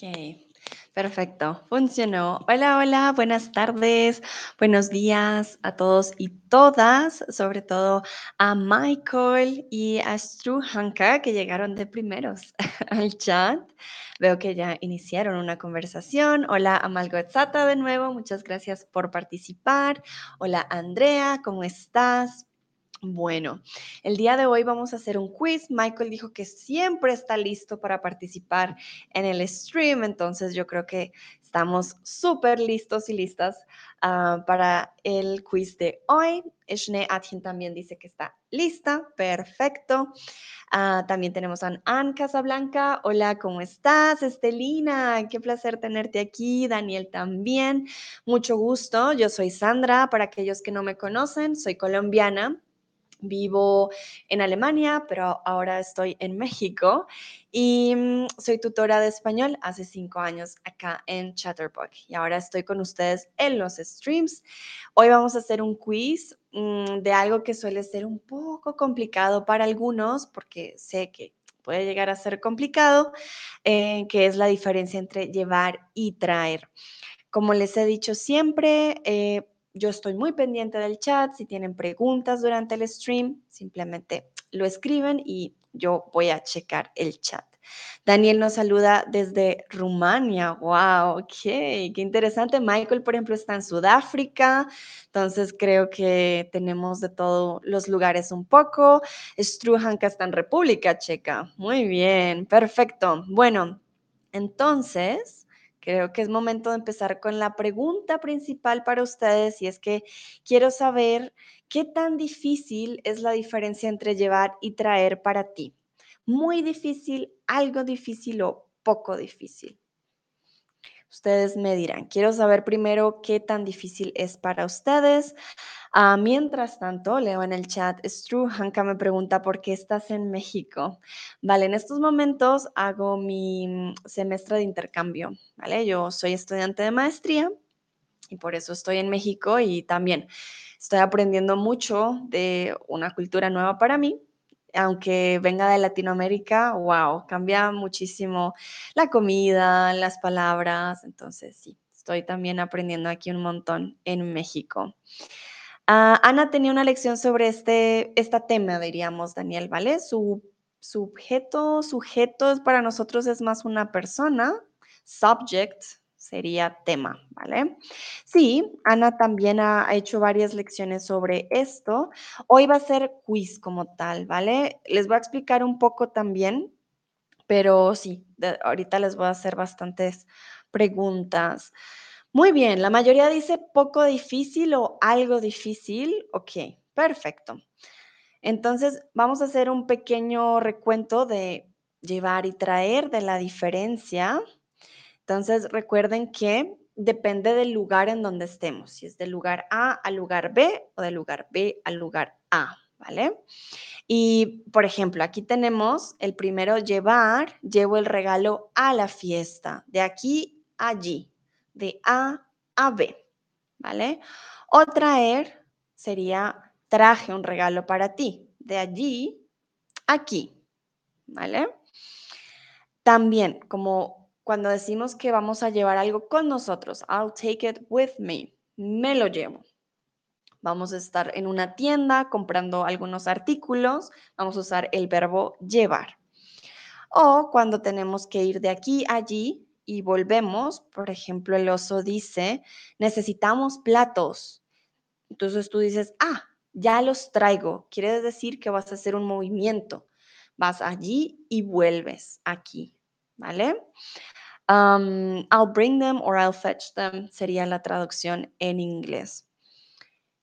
Ok, perfecto, funcionó. Hola, hola, buenas tardes, buenos días a todos y todas, sobre todo a Michael y a Struhanka que llegaron de primeros al chat. Veo que ya iniciaron una conversación. Hola a Malgotzata de nuevo, muchas gracias por participar. Hola Andrea, ¿cómo estás? Bueno, el día de hoy vamos a hacer un quiz. Michael dijo que siempre está listo para participar en el stream, entonces yo creo que estamos súper listos y listas uh, para el quiz de hoy. Eshne Atkin también dice que está lista, perfecto. Uh, también tenemos a Ann Casablanca. Hola, ¿cómo estás? Estelina, qué placer tenerte aquí. Daniel también, mucho gusto. Yo soy Sandra, para aquellos que no me conocen, soy colombiana Vivo en Alemania, pero ahora estoy en México y mm, soy tutora de español hace cinco años acá en Chatterbox y ahora estoy con ustedes en los streams. Hoy vamos a hacer un quiz mm, de algo que suele ser un poco complicado para algunos porque sé que puede llegar a ser complicado, eh, que es la diferencia entre llevar y traer. Como les he dicho siempre, eh, yo estoy muy pendiente del chat. Si tienen preguntas durante el stream, simplemente lo escriben y yo voy a checar el chat. Daniel nos saluda desde Rumania. ¡Wow! Ok, qué interesante. Michael, por ejemplo, está en Sudáfrica. Entonces creo que tenemos de todos los lugares un poco. Struhanka está en República Checa. Muy bien, perfecto. Bueno, entonces Creo que es momento de empezar con la pregunta principal para ustedes y es que quiero saber qué tan difícil es la diferencia entre llevar y traer para ti. Muy difícil, algo difícil o poco difícil. Ustedes me dirán, quiero saber primero qué tan difícil es para ustedes. Ah, mientras tanto, leo en el chat, Stru Hanka me pregunta por qué estás en México. Vale, en estos momentos hago mi mm, semestre de intercambio, ¿vale? Yo soy estudiante de maestría y por eso estoy en México y también estoy aprendiendo mucho de una cultura nueva para mí. Aunque venga de Latinoamérica, wow, cambia muchísimo la comida, las palabras, entonces sí, estoy también aprendiendo aquí un montón en México. Ah, Ana tenía una lección sobre este, este tema, diríamos, Daniel, ¿vale? Su sujeto, sujeto para nosotros es más una persona, subject sería tema, ¿vale? Sí, Ana también ha hecho varias lecciones sobre esto. Hoy va a ser quiz como tal, ¿vale? Les voy a explicar un poco también, pero sí, ahorita les voy a hacer bastantes preguntas. Muy bien, la mayoría dice poco difícil o algo difícil. Ok, perfecto. Entonces, vamos a hacer un pequeño recuento de llevar y traer, de la diferencia. Entonces, recuerden que depende del lugar en donde estemos, si es del lugar A al lugar B o del lugar B al lugar A, ¿vale? Y, por ejemplo, aquí tenemos el primero, llevar, llevo el regalo a la fiesta, de aquí a allí de A a B, ¿vale? O traer sería traje un regalo para ti, de allí aquí, ¿vale? También, como cuando decimos que vamos a llevar algo con nosotros, I'll take it with me, me lo llevo. Vamos a estar en una tienda comprando algunos artículos, vamos a usar el verbo llevar. O cuando tenemos que ir de aquí a allí, y volvemos, por ejemplo, el oso dice, necesitamos platos. Entonces tú dices, ah, ya los traigo. Quiere decir que vas a hacer un movimiento. Vas allí y vuelves aquí, ¿vale? Um, I'll bring them or I'll fetch them sería la traducción en inglés.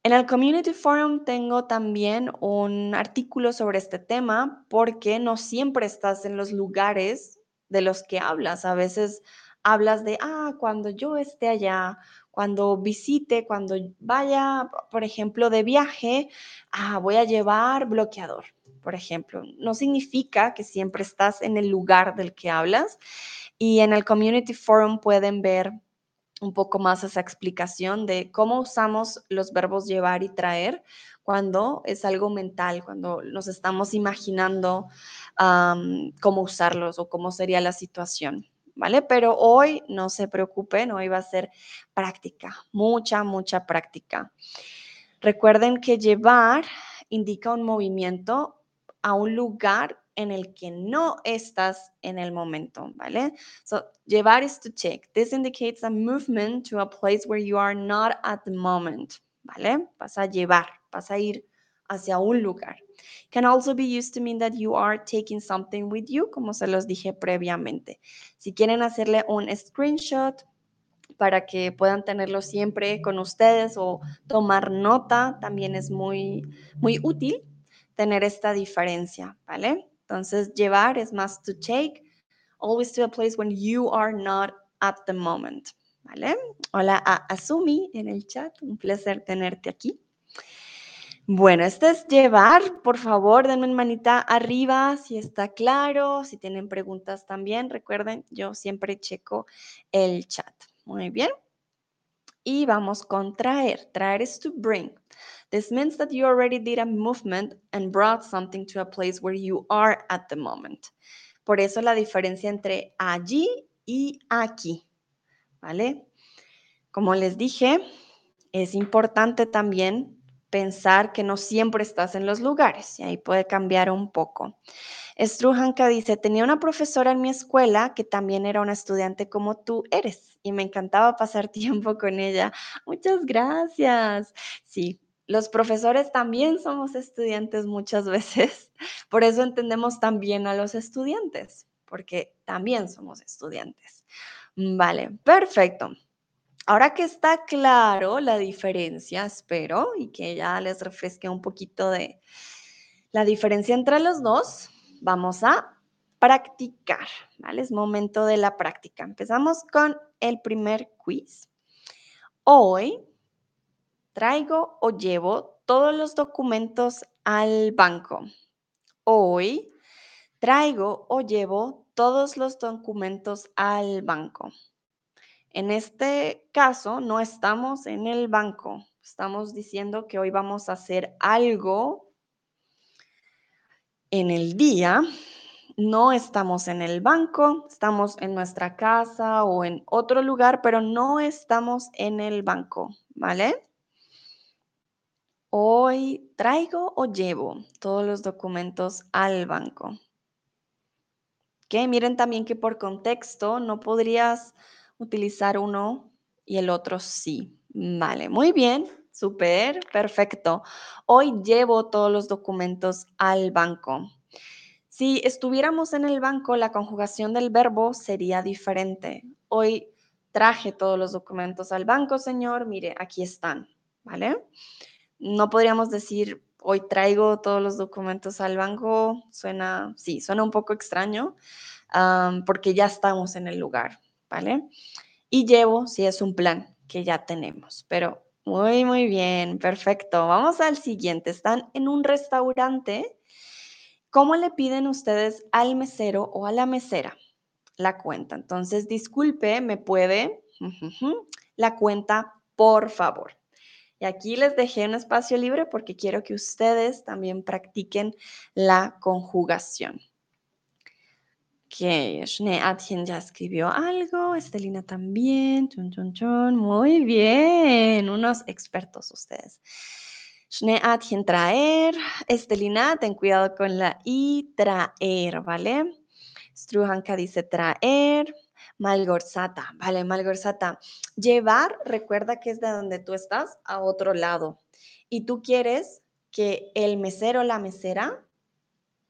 En el Community Forum tengo también un artículo sobre este tema porque no siempre estás en los lugares de los que hablas. A veces hablas de, ah, cuando yo esté allá, cuando visite, cuando vaya, por ejemplo, de viaje, ah, voy a llevar bloqueador, por ejemplo. No significa que siempre estás en el lugar del que hablas. Y en el Community Forum pueden ver un poco más esa explicación de cómo usamos los verbos llevar y traer cuando es algo mental, cuando nos estamos imaginando cómo usarlos o cómo sería la situación. ¿vale? Pero hoy no se preocupen, hoy va a ser práctica, mucha, mucha práctica. Recuerden que llevar indica un movimiento a un lugar en el que no estás en el momento, ¿vale? So, llevar is to take. This indicates a movement to a place where you are not at the moment, ¿vale? Vas a llevar, vas a ir hacia un lugar. Can also be used to mean that you are taking something with you, como se los dije previamente. Si quieren hacerle un screenshot para que puedan tenerlo siempre con ustedes o tomar nota, también es muy, muy útil tener esta diferencia, ¿vale? Entonces, llevar es más to take, always to a place when you are not at the moment, ¿vale? Hola a Asumi en el chat, un placer tenerte aquí. Bueno, este es llevar, por favor, denme manita arriba si está claro, si tienen preguntas también, recuerden, yo siempre checo el chat. Muy bien. Y vamos con traer. Traer es to bring. This means that you already did a movement and brought something to a place where you are at the moment. Por eso la diferencia entre allí y aquí. ¿Vale? Como les dije, es importante también pensar que no siempre estás en los lugares y ahí puede cambiar un poco. Struhanka dice, tenía una profesora en mi escuela que también era una estudiante como tú eres y me encantaba pasar tiempo con ella. Muchas gracias. Sí, los profesores también somos estudiantes muchas veces, por eso entendemos también a los estudiantes, porque también somos estudiantes. Vale, perfecto. Ahora que está claro la diferencia, espero, y que ya les refresque un poquito de la diferencia entre los dos, vamos a practicar, ¿vale? Es momento de la práctica. Empezamos con el primer quiz. Hoy traigo o llevo todos los documentos al banco. Hoy traigo o llevo todos los documentos al banco. En este caso, no estamos en el banco. Estamos diciendo que hoy vamos a hacer algo en el día. No estamos en el banco, estamos en nuestra casa o en otro lugar, pero no estamos en el banco, ¿vale? Hoy traigo o llevo todos los documentos al banco. Que miren también que por contexto no podrías utilizar uno y el otro sí. Vale, muy bien, súper, perfecto. Hoy llevo todos los documentos al banco. Si estuviéramos en el banco, la conjugación del verbo sería diferente. Hoy traje todos los documentos al banco, señor. Mire, aquí están, ¿vale? No podríamos decir, hoy traigo todos los documentos al banco. Suena, sí, suena un poco extraño porque ya estamos en el lugar. ¿vale? Y llevo si es un plan que ya tenemos, pero muy, muy bien, perfecto. Vamos al siguiente. Están en un restaurante. ¿Cómo le piden ustedes al mesero o a la mesera la cuenta? Entonces, disculpe, me puede la cuenta, por favor. Aquí les dejé un espacio libre porque quiero que ustedes también practiquen la conjugación. Ok, Shne Atien ya escribió algo, Estelina también, chun, chun, chun. muy bien, unos expertos ustedes. Shne Atien traer, Estelina, ten cuidado con la I, traer, ¿vale? Struhanka dice traer, Malgorzata, ¿vale? Malgorzata, llevar, recuerda que es de donde tú estás a otro lado y tú quieres que el mesero o la mesera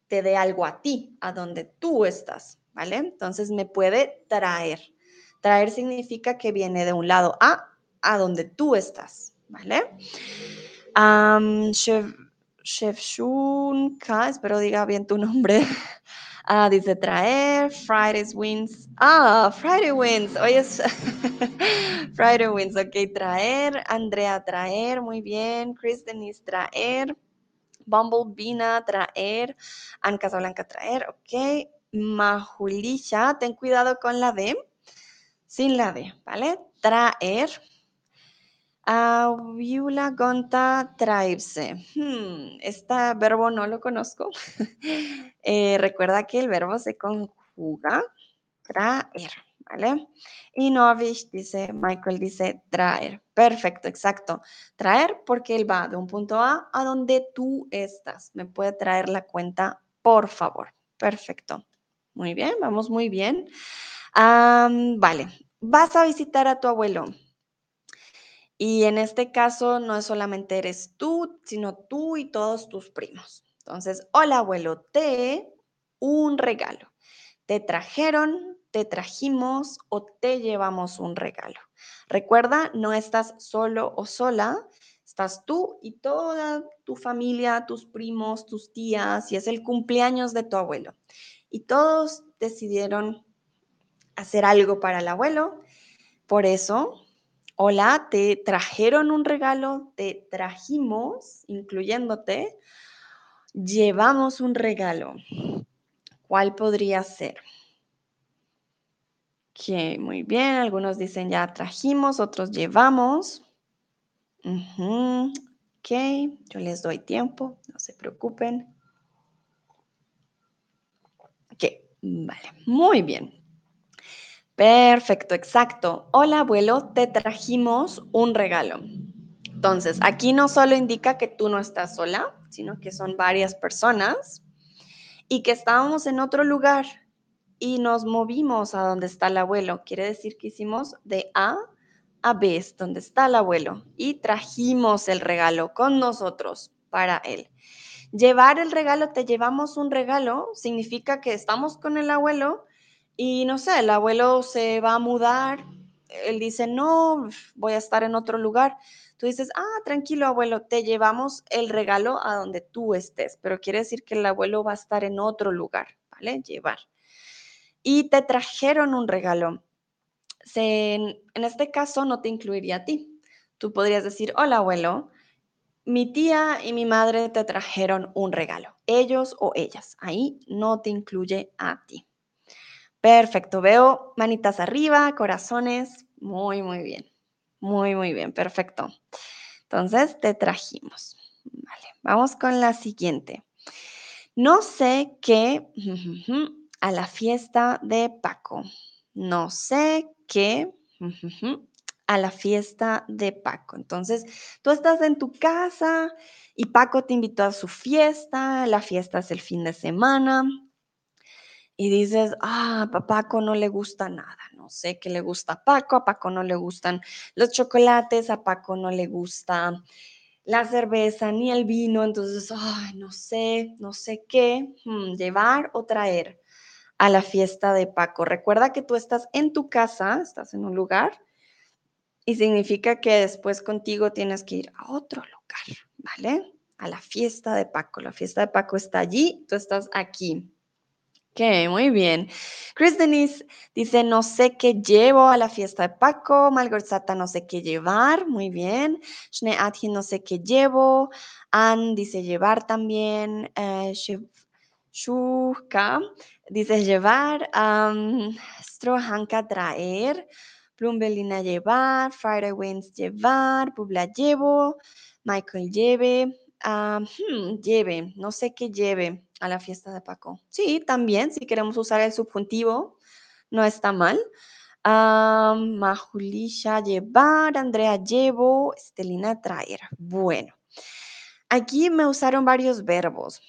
te dé algo a ti, a donde tú estás, ¿vale? Entonces me puede traer. Traer significa que viene de un lado a a donde tú estás, ¿vale? Um, chef, chef Shunka, espero diga bien tu nombre. Ah, dice traer, Fridays wins. Ah, Friday wins. Hoy es Friday wins. Ok, traer. Andrea, traer. Muy bien. Chris Denise, traer. Bumblebina, traer. Anne Casablanca, traer. Ok. Majulisha, ten cuidado con la D. Sin la D, ¿vale? Traer. Aviula gonta traerse. Hmm, este verbo no lo conozco. Eh, recuerda que el verbo se conjuga traer, ¿vale? Y Novich dice, Michael dice traer. Perfecto, exacto. Traer porque él va de un punto A a donde tú estás. Me puede traer la cuenta, por favor. Perfecto. Muy bien, vamos muy bien. vale, vas a visitar a tu abuelo. Y en este caso no es solamente eres tú, sino tú y todos tus primos. Entonces, hola abuelo, te un regalo. Te trajeron, te trajimos o te llevamos un regalo. Recuerda, no estás solo o sola, estás tú y toda tu familia, tus primos, tus tías, y es el cumpleaños de tu abuelo. Y todos decidieron hacer algo para el abuelo. Por eso, hola, te trajeron un regalo, te trajimos, incluyéndote, llevamos un regalo. ¿Cuál podría ser? Ok, muy bien. Algunos dicen ya trajimos, otros llevamos. Ok, yo les doy tiempo, no se preocupen. Ok, vale, muy bien. Perfecto, exacto. Hola abuelo, te trajimos un regalo. Entonces, aquí no solo indica que tú no estás sola, sino que son varias personas y que estábamos en otro lugar y nos movimos a donde está el abuelo. Quiere decir que hicimos de A a B, donde está el abuelo, y trajimos el regalo con nosotros para él. Llevar el regalo, te llevamos un regalo, significa que estamos con el abuelo y no sé, el abuelo se va a mudar, él dice, no, voy a estar en otro lugar. Tú dices, ah, tranquilo, abuelo, te llevamos el regalo a donde tú estés, pero quiere decir que el abuelo va a estar en otro lugar, ¿vale? Llevar. Y te trajeron un regalo. en este caso no te incluiría a ti. Tú podrías decir, hola, abuelo, mi tía y mi madre te trajeron un regalo. Ellos o ellas. Ahí no te incluye a ti. Perfecto. Veo manitas arriba, corazones. Muy, muy bien. Muy, muy bien, perfecto. Entonces, te trajimos. Vale, vamos con la siguiente. No sé qué a la fiesta de Paco. No sé qué a la fiesta de Paco. Entonces, tú estás en tu casa y Paco te invitó a su fiesta. La fiesta es el fin de semana y dices, ah, a Paco no le gusta nada, no sé qué le gusta a Paco, a Paco no le gustan los chocolates, a Paco no le gusta la cerveza ni el vino, entonces, ay, no sé, no sé qué hmm, llevar o traer a la fiesta de Paco. Recuerda que tú estás en tu casa, estás en un lugar y significa que después contigo tienes que ir a otro lugar, ¿vale? A la fiesta de Paco. La fiesta de Paco está allí, tú estás aquí. Ok, muy bien. Chris Denise dice, no sé qué llevo a la fiesta de Paco. Malgorzata, no sé qué llevar. Muy bien. Shne no sé qué llevo. Ann dice llevar también. Eh, dice llevar. Um, Strohanka traer. Plumbelina llevar. Friday Winds llevar. Publa llevo. Michael lleve. Hmm, lleve, no sé qué lleve a la fiesta de Paco. Sí, también, si queremos usar el subjuntivo, no está mal. Majulisha llevar, Andrea llevo, Estelina traer. Bueno, aquí me usaron varios verbos.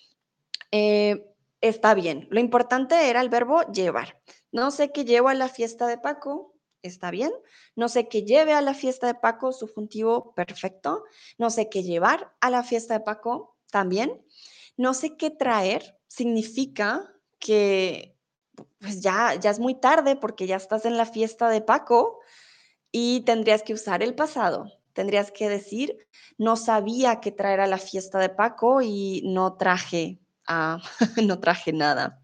Eh, está bien, lo importante era el verbo llevar. No sé qué llevo a la fiesta de Paco, está bien. No sé qué lleve a la fiesta de Paco, subjuntivo perfecto. No sé qué llevar a la fiesta de Paco, también. No sé qué traer, significa que pues ya, ya es muy tarde porque ya estás en la fiesta de Paco y tendrías que usar el pasado. Tendrías que decir, no sabía qué traer a la fiesta de Paco y no traje, no traje nada.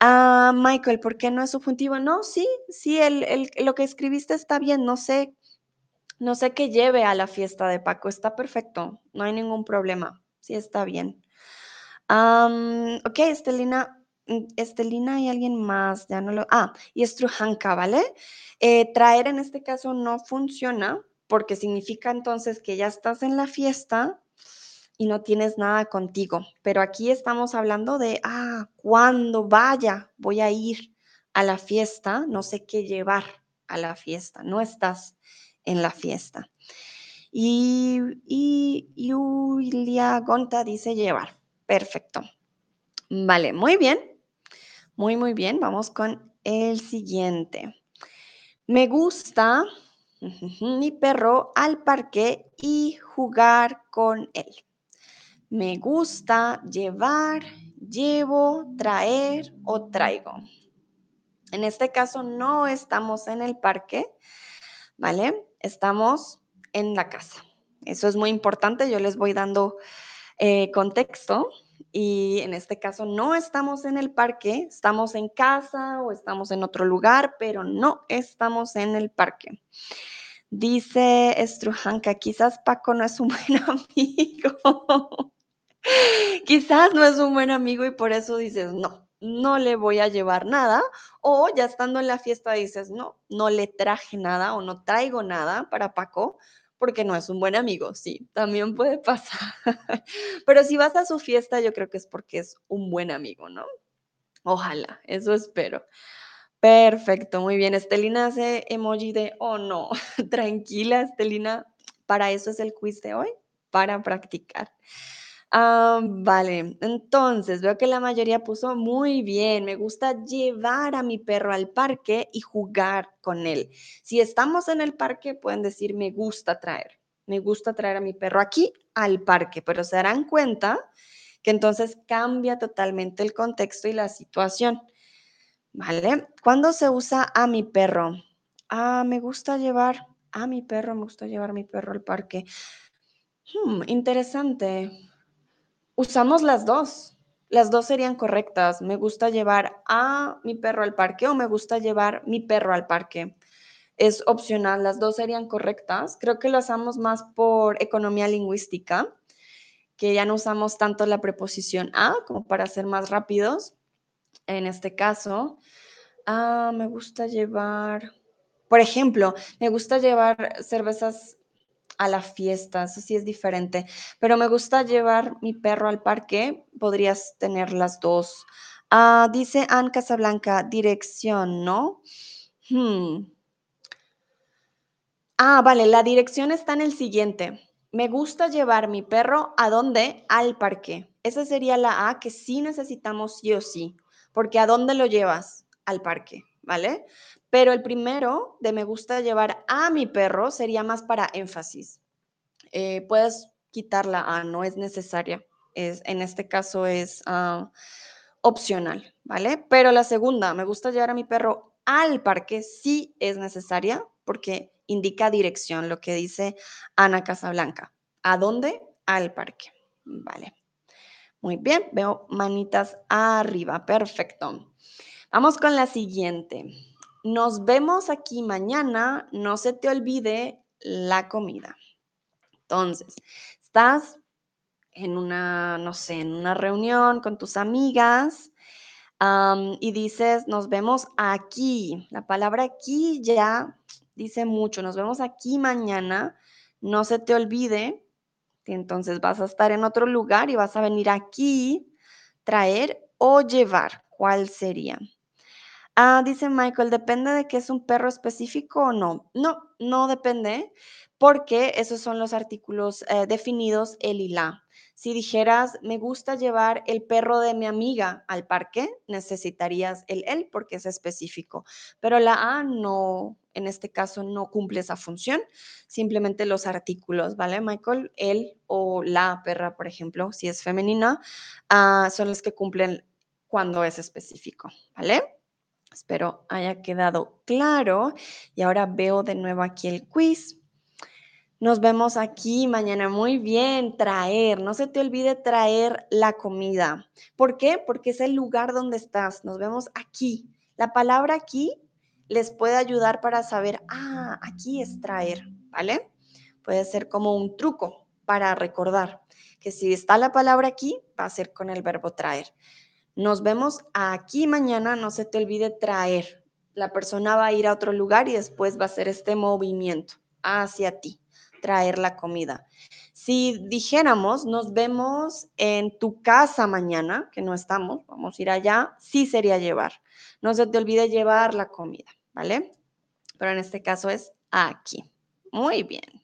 Ah, Michael, ¿por qué no es subjuntivo? No, sí, sí, el, lo que escribiste está bien, no sé, no sé qué lleve a la fiesta de Paco, está perfecto, no hay ningún problema, sí está bien. ok, Estelina, mm, Estelina y alguien más, ya no lo, ah, y Estrujanka, ¿vale? Eh, traer en este caso no funciona porque significa entonces que ya estás en la fiesta y no tienes nada contigo. Pero aquí estamos hablando de, ah, cuando vaya, voy a ir a la fiesta, no sé qué llevar a la fiesta, no estás en la fiesta. Y, y Julia Gonta dice llevar. Perfecto. Vale, muy bien. Muy, muy bien. Vamos con el siguiente. Me gusta mi perro al parque y jugar con él. Me gusta llevar, llevo, traer o traigo. En este caso no estamos en el parque, ¿vale? Estamos en la casa. Eso es muy importante. Yo les voy dando eh, contexto y en este caso no estamos en el parque, estamos en casa o estamos en otro lugar, pero no estamos en el parque. Dice Estrujanka, quizás Paco no es un buen amigo. quizás no es un buen amigo y por eso dices, no, no le voy a llevar nada. O ya estando en la fiesta dices, no, no le traje nada o no traigo nada para Paco porque no es un buen amigo, sí, también puede pasar. Pero si vas a su fiesta, yo creo que es porque es un buen amigo, ¿no? Ojalá, eso espero. Perfecto, muy bien. Estelina hace emoji de, oh no, tranquila, Estelina, para eso es el quiz de hoy, para practicar. Ah, vale, entonces veo que la mayoría puso muy bien. Me gusta llevar a mi perro al parque y jugar con él. Si estamos en el parque, pueden decir me gusta traer. Me gusta traer a mi perro aquí al parque, pero se darán cuenta que entonces cambia totalmente el contexto y la situación. ¿Vale? ¿Cuándo se usa a mi perro? Ah, me gusta llevar a mi perro, me gusta llevar a mi perro al parque. Hmm, interesante. Usamos las dos. Las dos serían correctas. Me gusta llevar a mi perro al parque o me gusta llevar mi perro al parque. Es opcional, las dos serían correctas. Creo que lo usamos más por economía lingüística, que ya no usamos tanto la preposición a como para ser más rápidos. En este caso, ah, me gusta llevar, por ejemplo, me gusta llevar cervezas a la fiesta, eso sí es diferente. Pero me gusta llevar mi perro al parque, podrías tener las dos. Ah, dice Anne Casablanca, dirección, ¿no? Hmm. Ah, vale, la dirección está en el siguiente. Me gusta llevar mi perro a dónde? Al parque. Esa sería la A que sí necesitamos sí o sí, porque ¿a dónde lo llevas? Al parque, ¿vale? Pero el primero de me gusta llevar a mi perro sería más para énfasis. Eh, puedes quitarla a no es necesaria. Es, en este caso es ah, opcional, ¿vale? Pero la segunda, me gusta llevar a mi perro al parque, sí es necesaria porque indica dirección, lo que dice Ana Casablanca. ¿A dónde? Al parque. Vale. Muy bien, veo manitas arriba. Perfecto. Vamos con la siguiente. Nos vemos aquí mañana. No se te olvide la comida. Entonces, estás en una, no sé, en una reunión con tus amigas y dices, nos vemos aquí. La palabra aquí ya dice mucho, nos vemos aquí mañana. No se te olvide. entonces vas a estar en otro lugar y vas a venir aquí, traer o llevar. ¿Cuál sería? Ah, dice Michael, ¿depende de que es un perro específico o no? No, no depende, porque esos son los artículos eh, definidos el y la. Si dijeras, me gusta llevar el perro de mi amiga al parque, necesitarías el él porque es específico. Pero la A no, en este caso, no cumple esa función. Simplemente los artículos, ¿vale, Michael? Él o la perra, por ejemplo, si es femenina, ah, son los que cumplen cuando es específico, ¿vale? Espero haya quedado claro. Y ahora veo de nuevo aquí el quiz. Nos vemos aquí mañana. Muy bien, traer. No se te olvide traer la comida. ¿Por qué? Porque es el lugar donde estás. Nos vemos aquí. La palabra aquí les puede ayudar para saber, ah, aquí es traer, ¿vale? Puede ser como un truco para recordar que si está la palabra aquí, va a ser con el verbo traer. Nos vemos aquí mañana, no se te olvide traer. La persona va a ir a otro lugar y después va a hacer este movimiento hacia ti, traer la comida. Si dijéramos, nos vemos en tu casa mañana, que no estamos, vamos a ir allá, sí sería llevar. No se te olvide llevar la comida, ¿vale? Pero en este caso es aquí. Muy bien.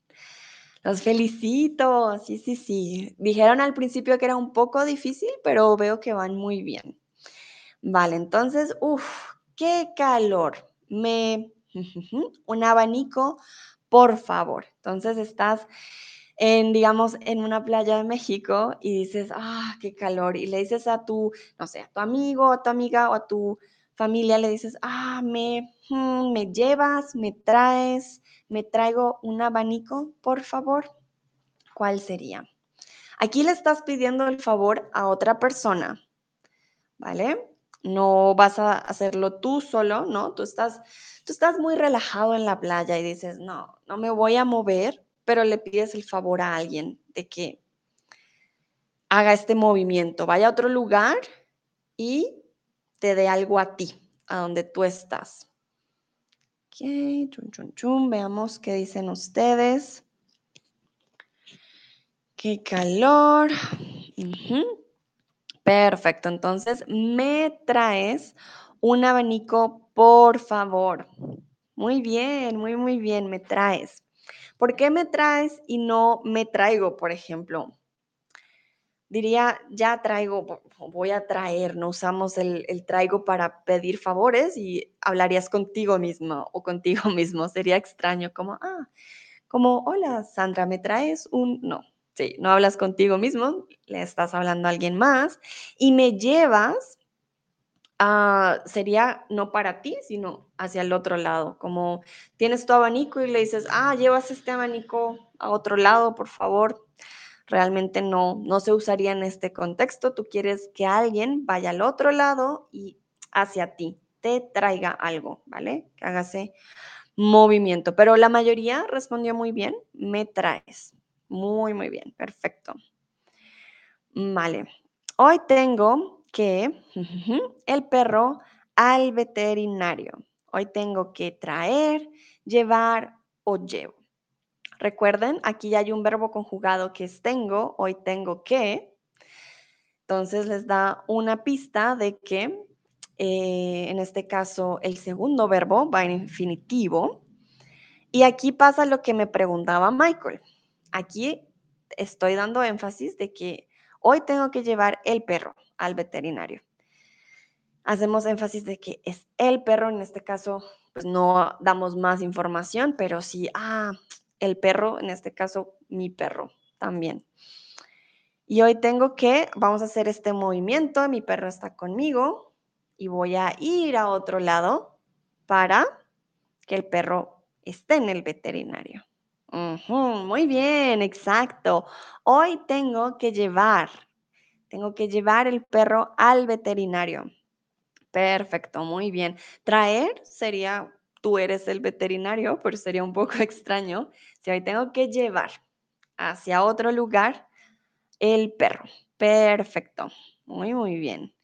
Los felicito. Sí, sí, sí. Dijeron al principio que era un poco difícil, pero veo que van muy bien. Vale, entonces, uff, qué calor. Me... Un abanico, por favor. Entonces estás en, digamos, en una playa de México y dices, ah, qué calor. Y le dices a tu, no sé, a tu amigo, a tu amiga o a tu familia, le dices, ah, me, me llevas, me traes, me traigo un abanico, por favor. ¿Cuál sería? Aquí le estás pidiendo el favor a otra persona, ¿vale? No vas a hacerlo tú solo, ¿no? Tú estás, tú estás muy relajado en la playa y dices, no, no me voy a mover, pero le pides el favor a alguien de que haga este movimiento, vaya a otro lugar y te dé algo a ti, a donde tú estás. Ok, chun, chun, chun. Veamos qué dicen ustedes. Qué calor. Perfecto, entonces me traes un abanico, por favor. Muy bien, muy, muy bien, me traes. ¿Por qué me traes y no me traigo, por ejemplo? Diría, ya traigo, voy a traer, no usamos el, traigo para pedir favores y hablarías contigo mismo o contigo mismo. Sería extraño, como, ah, como, hola Sandra, ¿me traes un...? No, sí, no hablas contigo mismo, le estás hablando a alguien más y me llevas Ah, sería no para ti, sino hacia el otro lado, como tienes tu abanico y le dices, ah, llevas este abanico a otro lado, por favor. Realmente no, no se usaría en este contexto. Tú quieres que alguien vaya al otro lado y hacia ti, te traiga algo, ¿vale? Que hágase movimiento. Pero la mayoría respondió muy bien, me traes. Muy, muy bien, perfecto. Vale. Hoy tengo que el perro al veterinario. Hoy tengo que traer, llevar o llevo. Recuerden, aquí hay un verbo conjugado que es tengo, hoy tengo que. Entonces les da una pista de que eh, en este caso el segundo verbo va en infinitivo. Y aquí pasa lo que me preguntaba Michael. Aquí estoy dando énfasis de que hoy tengo que llevar el perro al veterinario. Hacemos énfasis de que es el perro, en este caso, pues no damos más información, pero sí, ah, el perro, en este caso, mi perro también. Y hoy tengo que, vamos a hacer este movimiento, mi perro está conmigo y voy a ir a otro lado para que el perro esté en el veterinario. muy bien, exacto. Hoy tengo que llevar tengo que llevar el perro al veterinario. Perfecto, muy bien. Traer sería, tú eres el veterinario, pero sería un poco extraño si hoy tengo que llevar hacia otro lugar el perro. Perfecto, muy, muy bien.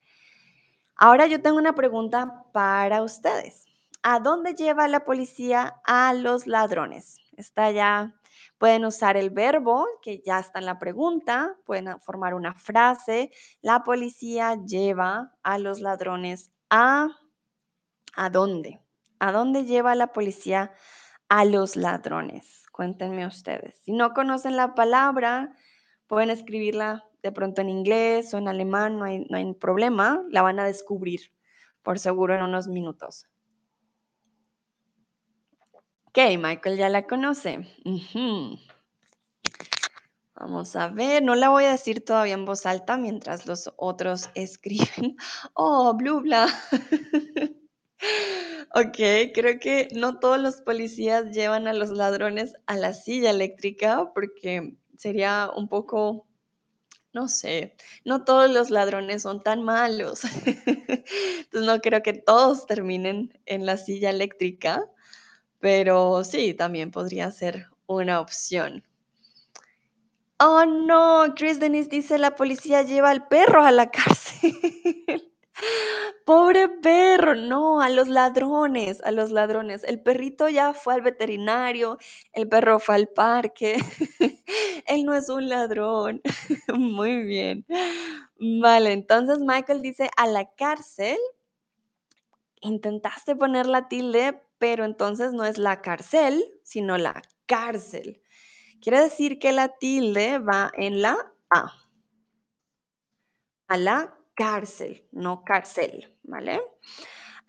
Ahora yo tengo una pregunta para ustedes. ¿A dónde lleva la policía a los ladrones? Está ya Pueden usar el verbo, que ya está en la pregunta, pueden formar una frase. La policía lleva a los ladrones a... ¿A dónde? ¿A dónde lleva la policía a los ladrones? Cuéntenme ustedes. Si no conocen la palabra, pueden escribirla de pronto en inglés o en alemán, no hay, no hay problema, la van a descubrir por seguro en unos minutos. Ok, Michael ya la conoce. Vamos a ver, no la voy a decir todavía en voz alta mientras los otros escriben. Oh, blue, bla. ok, creo que no todos los policías llevan a los ladrones a la silla eléctrica porque sería un poco, no sé, no todos los ladrones son tan malos. Entonces no creo que todos terminen en la silla eléctrica. Pero sí, también podría ser una opción. Oh no, Chris Denise dice la policía lleva al perro a la cárcel. Pobre perro, no, a los ladrones, a los ladrones. El perrito ya fue al veterinario, el perro fue al parque. Él no es un ladrón. Muy bien. Vale, entonces Michael dice a la cárcel. Intentaste poner la tilde, pero entonces no es la cárcel, sino la cárcel. Quiere decir que la tilde va en la A. A la cárcel, no cárcel, ¿vale?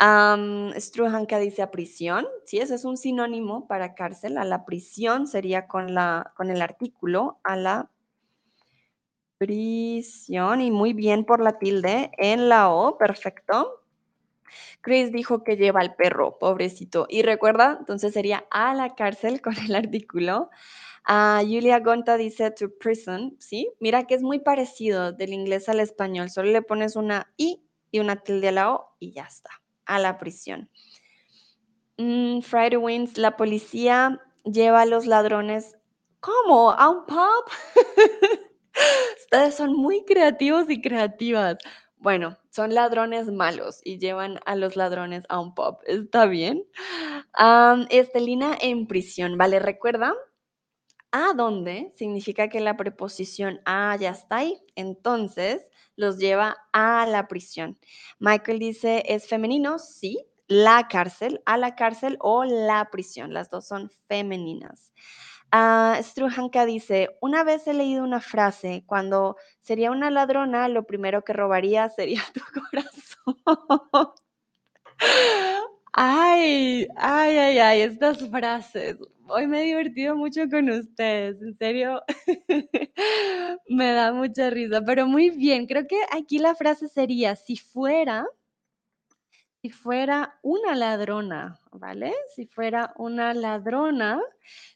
Um, Struhanka dice a prisión, sí, ese es un sinónimo para cárcel. A la prisión sería con, la, con el artículo, a la prisión, y muy bien por la tilde, en la O, perfecto. Chris dijo que lleva al perro, pobrecito. Y recuerda, entonces sería a la cárcel con el artículo. Ah, Julia Gonta dice to prison, ¿sí? Mira que es muy parecido del inglés al español, solo le pones una I y una tilde a la O y ya está, a la prisión. Mm, Friday Wins, la policía lleva a los ladrones, ¿cómo? ¿A un pub? Ustedes son muy creativos y creativas. Bueno, son ladrones malos y llevan a los ladrones a un pub. ¿Está bien? Estelina en prisión, ¿vale? Recuerda a dónde significa que la preposición a ya está ahí, entonces los lleva a la prisión. Michael dice, ¿es femenino? Sí, la cárcel, a la cárcel o la prisión, las dos son femeninas. Uh, Struhanka dice, una vez he leído una frase, cuando sería una ladrona, lo primero que robaría sería tu corazón. ay, ay, ay, ay, estas frases hoy me he divertido mucho con ustedes, en serio, me da mucha risa, pero muy bien, creo que aquí la frase sería, si fuera, si fuera una ladrona, ¿vale? Si fuera una ladrona,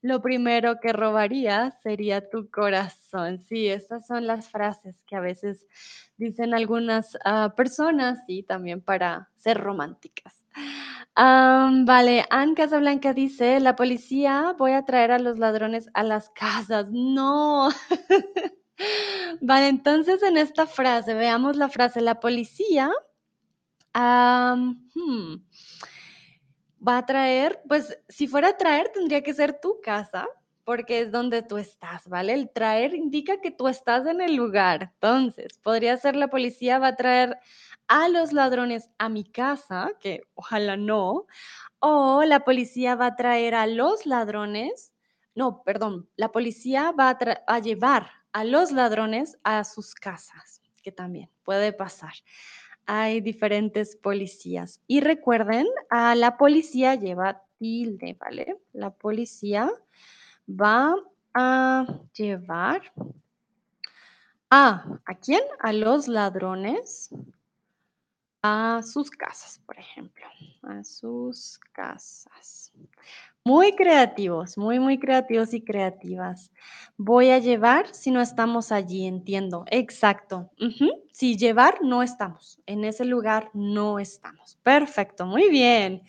lo primero que robaría sería tu corazón. Sí, estas son las frases que a veces dicen algunas ah, personas y también para ser románticas vale, Anne Casablanca dice, la policía voy a traer a los ladrones a las casas. No. vale, entonces en esta frase, veamos la frase, la policía hmm, va a traer, pues si fuera a traer tendría que ser tu casa, porque es donde tú estás, ¿vale? El traer indica que tú estás en el lugar. Entonces, podría ser la policía va a traer a los ladrones a mi casa, que ojalá no, o la policía va a traer a los ladrones, no, perdón, la policía va a, llevar a los ladrones a sus casas, que también puede pasar. Hay diferentes policías. Y recuerden, a la policía lleva tilde, ¿vale? La policía va a llevar a, ¿a quién? A los ladrones a sus casas, por ejemplo, a sus casas. Muy creativos, muy, muy creativos y creativas. Voy a llevar si no estamos allí, entiendo. Exacto. Si llevar, no estamos. En ese lugar no estamos. Perfecto, muy bien.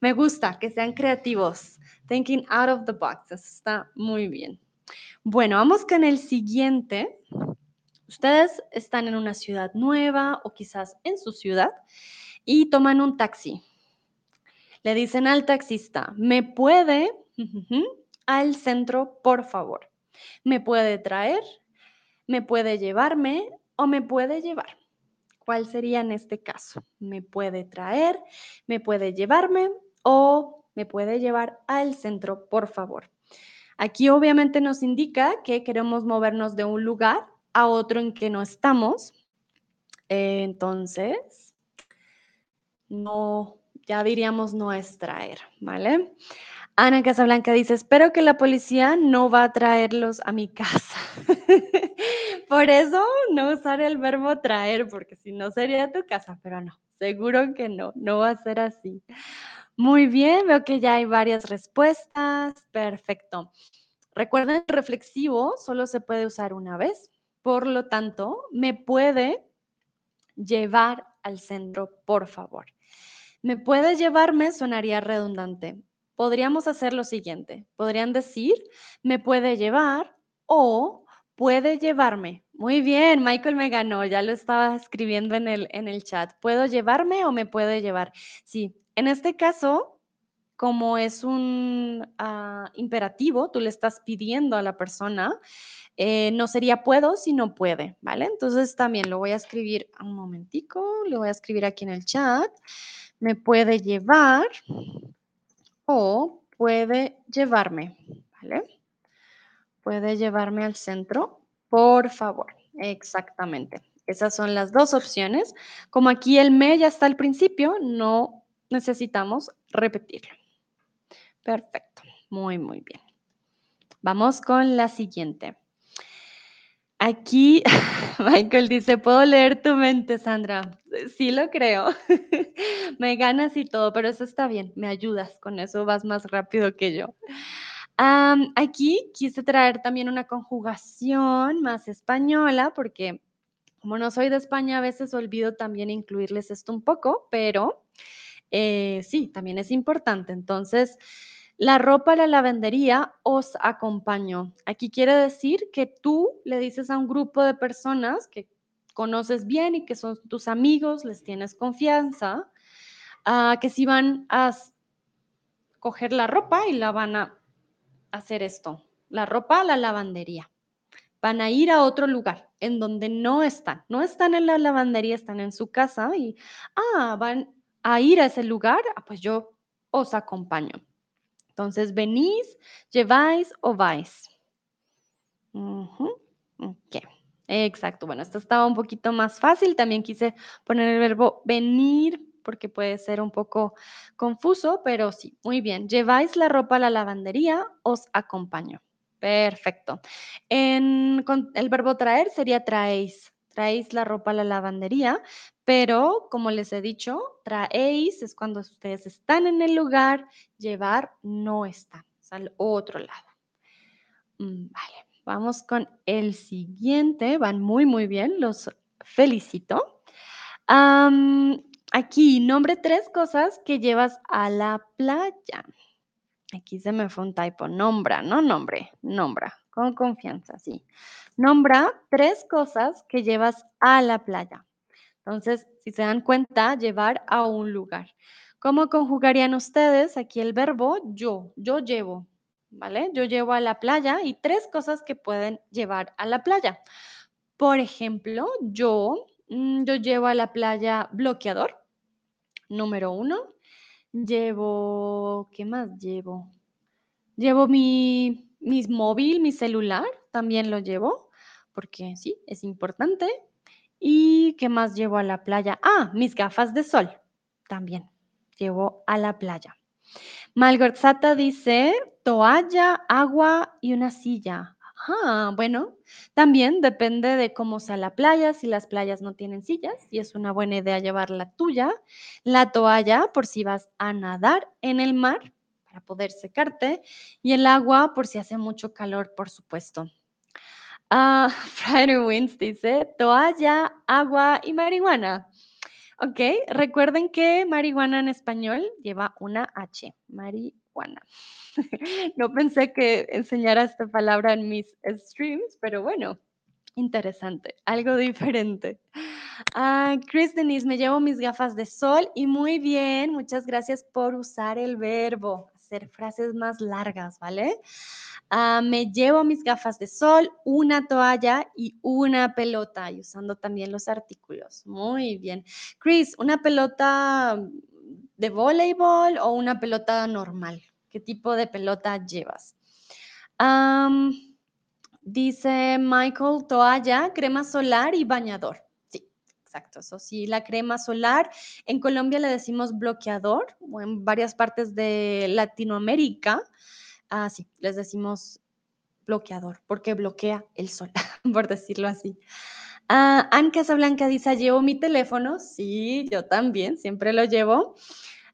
Me gusta que sean creativos. Thinking out of the box. está muy bien. Bueno, vamos con el siguiente. Ustedes están en una ciudad nueva o quizás en su ciudad y toman un taxi. Le dicen al taxista, ¿me puede al centro, por favor? ¿Me puede traer? ¿Me puede llevarme o me puede llevar? ¿Cuál sería en este caso? ¿Me puede traer? ¿Me puede llevarme o me puede llevar al centro, por favor? Aquí obviamente nos indica que queremos movernos de un lugar a otro en que no estamos. Eh, entonces, no, ya diríamos no extraer, ¿vale? Ana Casablanca dice, espero que la policía no va a traerlos a mi casa. Por eso no usar el verbo traer, porque si no sería tu casa, pero no, seguro que no, no va a ser así. Muy bien, veo que ya hay varias respuestas. Perfecto. Recuerden, reflexivo solo se puede usar una vez. Por lo tanto, me puede llevar al centro, por favor. Me puede llevarme sonaría redundante. Podríamos hacer lo siguiente. Podrían decir, me puede llevar o puede llevarme. Muy bien, Michael me ganó, ya lo estaba escribiendo en el, en el chat. ¿Puedo llevarme o me puede llevar? Sí, en este caso, como es un ah, imperativo, tú le estás pidiendo a la persona, eh, no sería puedo, sino puede, ¿vale? Entonces también lo voy a escribir un momentico, lo voy a escribir aquí en el chat. Me puede llevar o puede llevarme, ¿vale? Puede llevarme al centro por favor, exactamente. Esas son las dos opciones. Como aquí el me ya está al principio, no necesitamos repetirlo. Perfecto, muy, muy bien. Vamos con la siguiente. Aquí Michael dice, puedo leer tu mente, Sandra. Sí lo creo. me ganas y todo, pero eso está bien, me ayudas, con eso vas más rápido que yo aquí quise traer también una conjugación más española porque como no soy de España, a veces olvido también incluirles esto un poco, pero eh, sí, también es importante. Entonces, la ropa a la lavandería os acompaño. Aquí quiere decir que tú le dices a un grupo de personas que conoces bien y que son tus amigos, les tienes confianza, que si van a coger la ropa y la van a hacer esto. La ropa a la lavandería. Van a ir a otro lugar en donde no están. No están en la lavandería, están en su casa y, ah, van a ir a ese lugar, ah, pues yo os acompaño. Entonces, venís, lleváis o vais. Exacto. Bueno, esto estaba un poquito más fácil. También quise poner el verbo venir porque puede ser un poco confuso, pero sí, muy bien. Lleváis la ropa a la lavandería, os acompaño. Perfecto. El verbo traer sería traéis. Traéis la ropa a la lavandería, pero como les he dicho, traéis es cuando ustedes están en el lugar, llevar no están, es al otro lado. Mm, vale, vamos con el siguiente. Van muy, muy bien, los felicito. Aquí, nombre tres cosas que llevas a la playa. Aquí se me fue un typo. Nombra, no nombre, nombra, con confianza, sí. Nombra tres cosas que llevas a la playa. Entonces, si se dan cuenta, llevar a un lugar. ¿Cómo conjugarían ustedes aquí el verbo yo? Yo llevo, ¿vale? Yo llevo a la playa y tres cosas que pueden llevar a la playa. Por ejemplo, yo Mm, yo llevo a la playa bloqueador, número uno. Llevo, ¿qué más llevo? Llevo mi, móvil, mi celular, también lo llevo, porque sí, es importante. ¿Y qué más llevo a la playa? Ah, mis gafas de sol, también llevo a la playa. Malgorzata dice toalla, agua y una silla. Ah, bueno, también depende de cómo sea la playa, si las playas no tienen sillas, y es una buena idea llevar la tuya, la toalla por si vas a nadar en el mar para poder secarte, y el agua por si hace mucho calor, por supuesto. Ah, Friday Wins dice toalla, agua y marihuana. Ok, recuerden que marihuana en español lleva una H, marihuana. no pensé que enseñara esta palabra en mis streams, pero bueno, interesante, algo diferente. Ah, Chris Denise, me llevo mis gafas de sol y muy bien, muchas gracias por usar el verbo, hacer frases más largas, ¿vale? Ah, me llevo mis gafas de sol, una toalla y una pelota, y usando también los artículos. Muy bien. Chris, ¿una pelota de voleibol o una pelota normal? qué tipo de pelota llevas. dice Michael, toalla, crema solar y bañador. Exacto. Eso sí, la crema solar, en Colombia le decimos bloqueador, o en varias partes de Latinoamérica, ah, sí, les decimos bloqueador, porque bloquea el sol, por decirlo así. Uh, Anne Casablanca dice, llevo mi teléfono. Sí, yo también, siempre lo llevo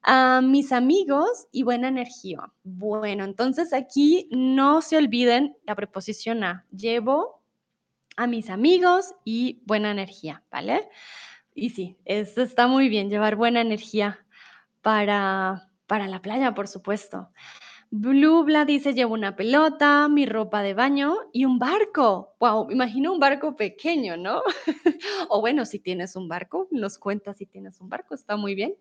a mis amigos y buena energía. Bueno, entonces aquí no se olviden la preposición a. Llevo a mis amigos y buena energía, ¿vale? Y sí, está muy bien, llevar buena energía para, para la playa, por supuesto. Blubla dice, llevo una pelota, mi ropa de baño y un barco. Wow, imagino un barco pequeño, ¿no? o bueno, si tienes un barco, nos cuentas si tienes un barco, está muy bien.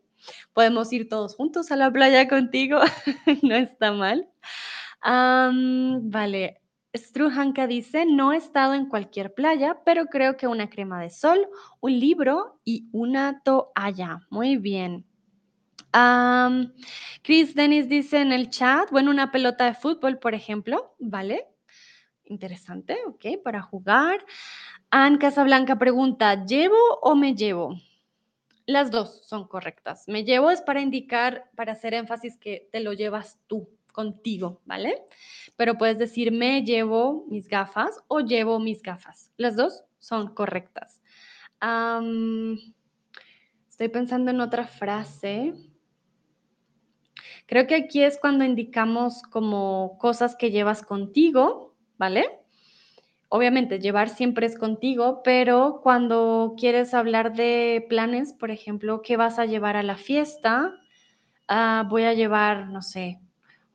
Podemos ir todos juntos a la playa contigo, no está mal. vale, Struhanka dice, no he estado en cualquier playa, pero creo que una crema de sol, un libro y una toalla. Muy bien. Chris Dennis dice en el chat, bueno, una pelota de fútbol, por ejemplo, ¿vale? Interesante, ok, para jugar. Anne Casablanca pregunta, ¿llevo o me llevo? Las dos son correctas. Me llevo es para indicar, para hacer énfasis que te lo llevas tú contigo, ¿vale? Pero puedes decir me llevo mis gafas o llevo mis gafas. Las dos son correctas. estoy pensando en otra frase. Creo que aquí es cuando indicamos como cosas que llevas contigo, ¿vale? Obviamente, llevar siempre es contigo, pero cuando quieres hablar de planes, por ejemplo, ¿qué vas a llevar a la fiesta? Ah, voy a llevar, no sé,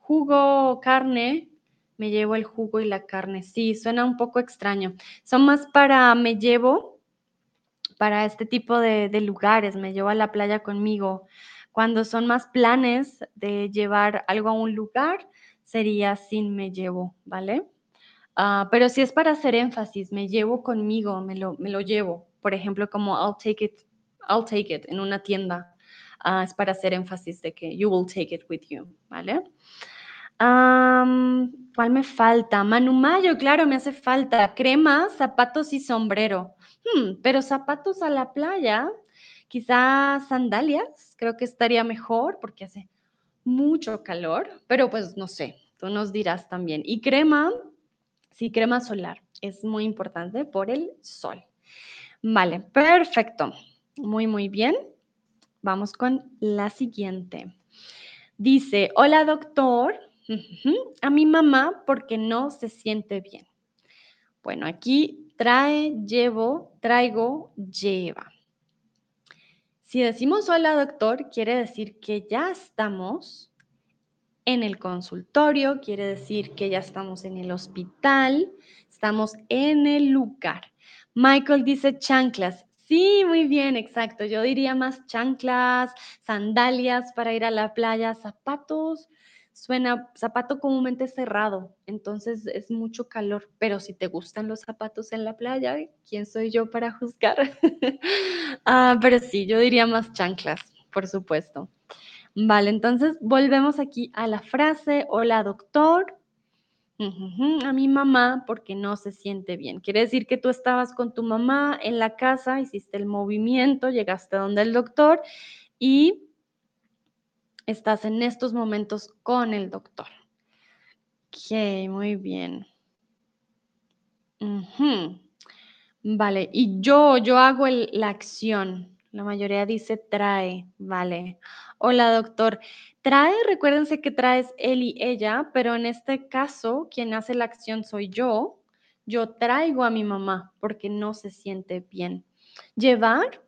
jugo carne, me llevo el jugo y la carne. Sí, suena un poco extraño. Son más para me llevo, para este tipo de, lugares, me llevo a la playa conmigo. Cuando son más planes de llevar algo a un lugar, sería sin me llevo, ¿vale? Ah, pero si es para hacer énfasis, me llevo conmigo, me lo, me lo llevo. Por ejemplo, como I'll take it, I'll take it en una tienda. Ah, es para hacer énfasis de que you will take it with you, ¿vale? ¿Cuál me falta? Manumayo, claro, me hace falta. Crema, zapatos y sombrero. Hmm, pero zapatos a la playa, quizás sandalias, creo que estaría mejor porque hace mucho calor, pero pues no sé, tú nos dirás también. Y crema, sí, crema solar, es muy importante por el sol. Vale, perfecto. Muy, muy bien. Vamos con la siguiente. Dice, hola doctor, a mi mamá porque no se siente bien. Bueno, aquí trae, llevo, traigo, lleva. Si decimos hola doctor, quiere decir que ya estamos en el consultorio, quiere decir que ya estamos en el hospital, estamos en el lugar. Michael dice chanclas. Sí, muy bien, exacto. Yo diría más chanclas, sandalias para ir a la playa, zapatos suena zapato comúnmente cerrado, entonces es mucho calor, pero si te gustan los zapatos en la playa, ¿quién soy yo para juzgar? ah, pero sí, yo diría más chanclas, por supuesto. Vale, entonces volvemos aquí a la frase, hola doctor, a mi mamá porque no se siente bien. Quiere decir que tú estabas con tu mamá en la casa, hiciste el movimiento, llegaste donde el doctor y estás en estos momentos con el doctor. Ok, muy bien. Vale, y yo, yo hago la acción. La mayoría dice trae, vale. Hola, doctor. Trae, recuérdense que traes él y ella, pero en este caso, quien hace la acción soy yo. Yo traigo a mi mamá porque no se siente bien. Llevar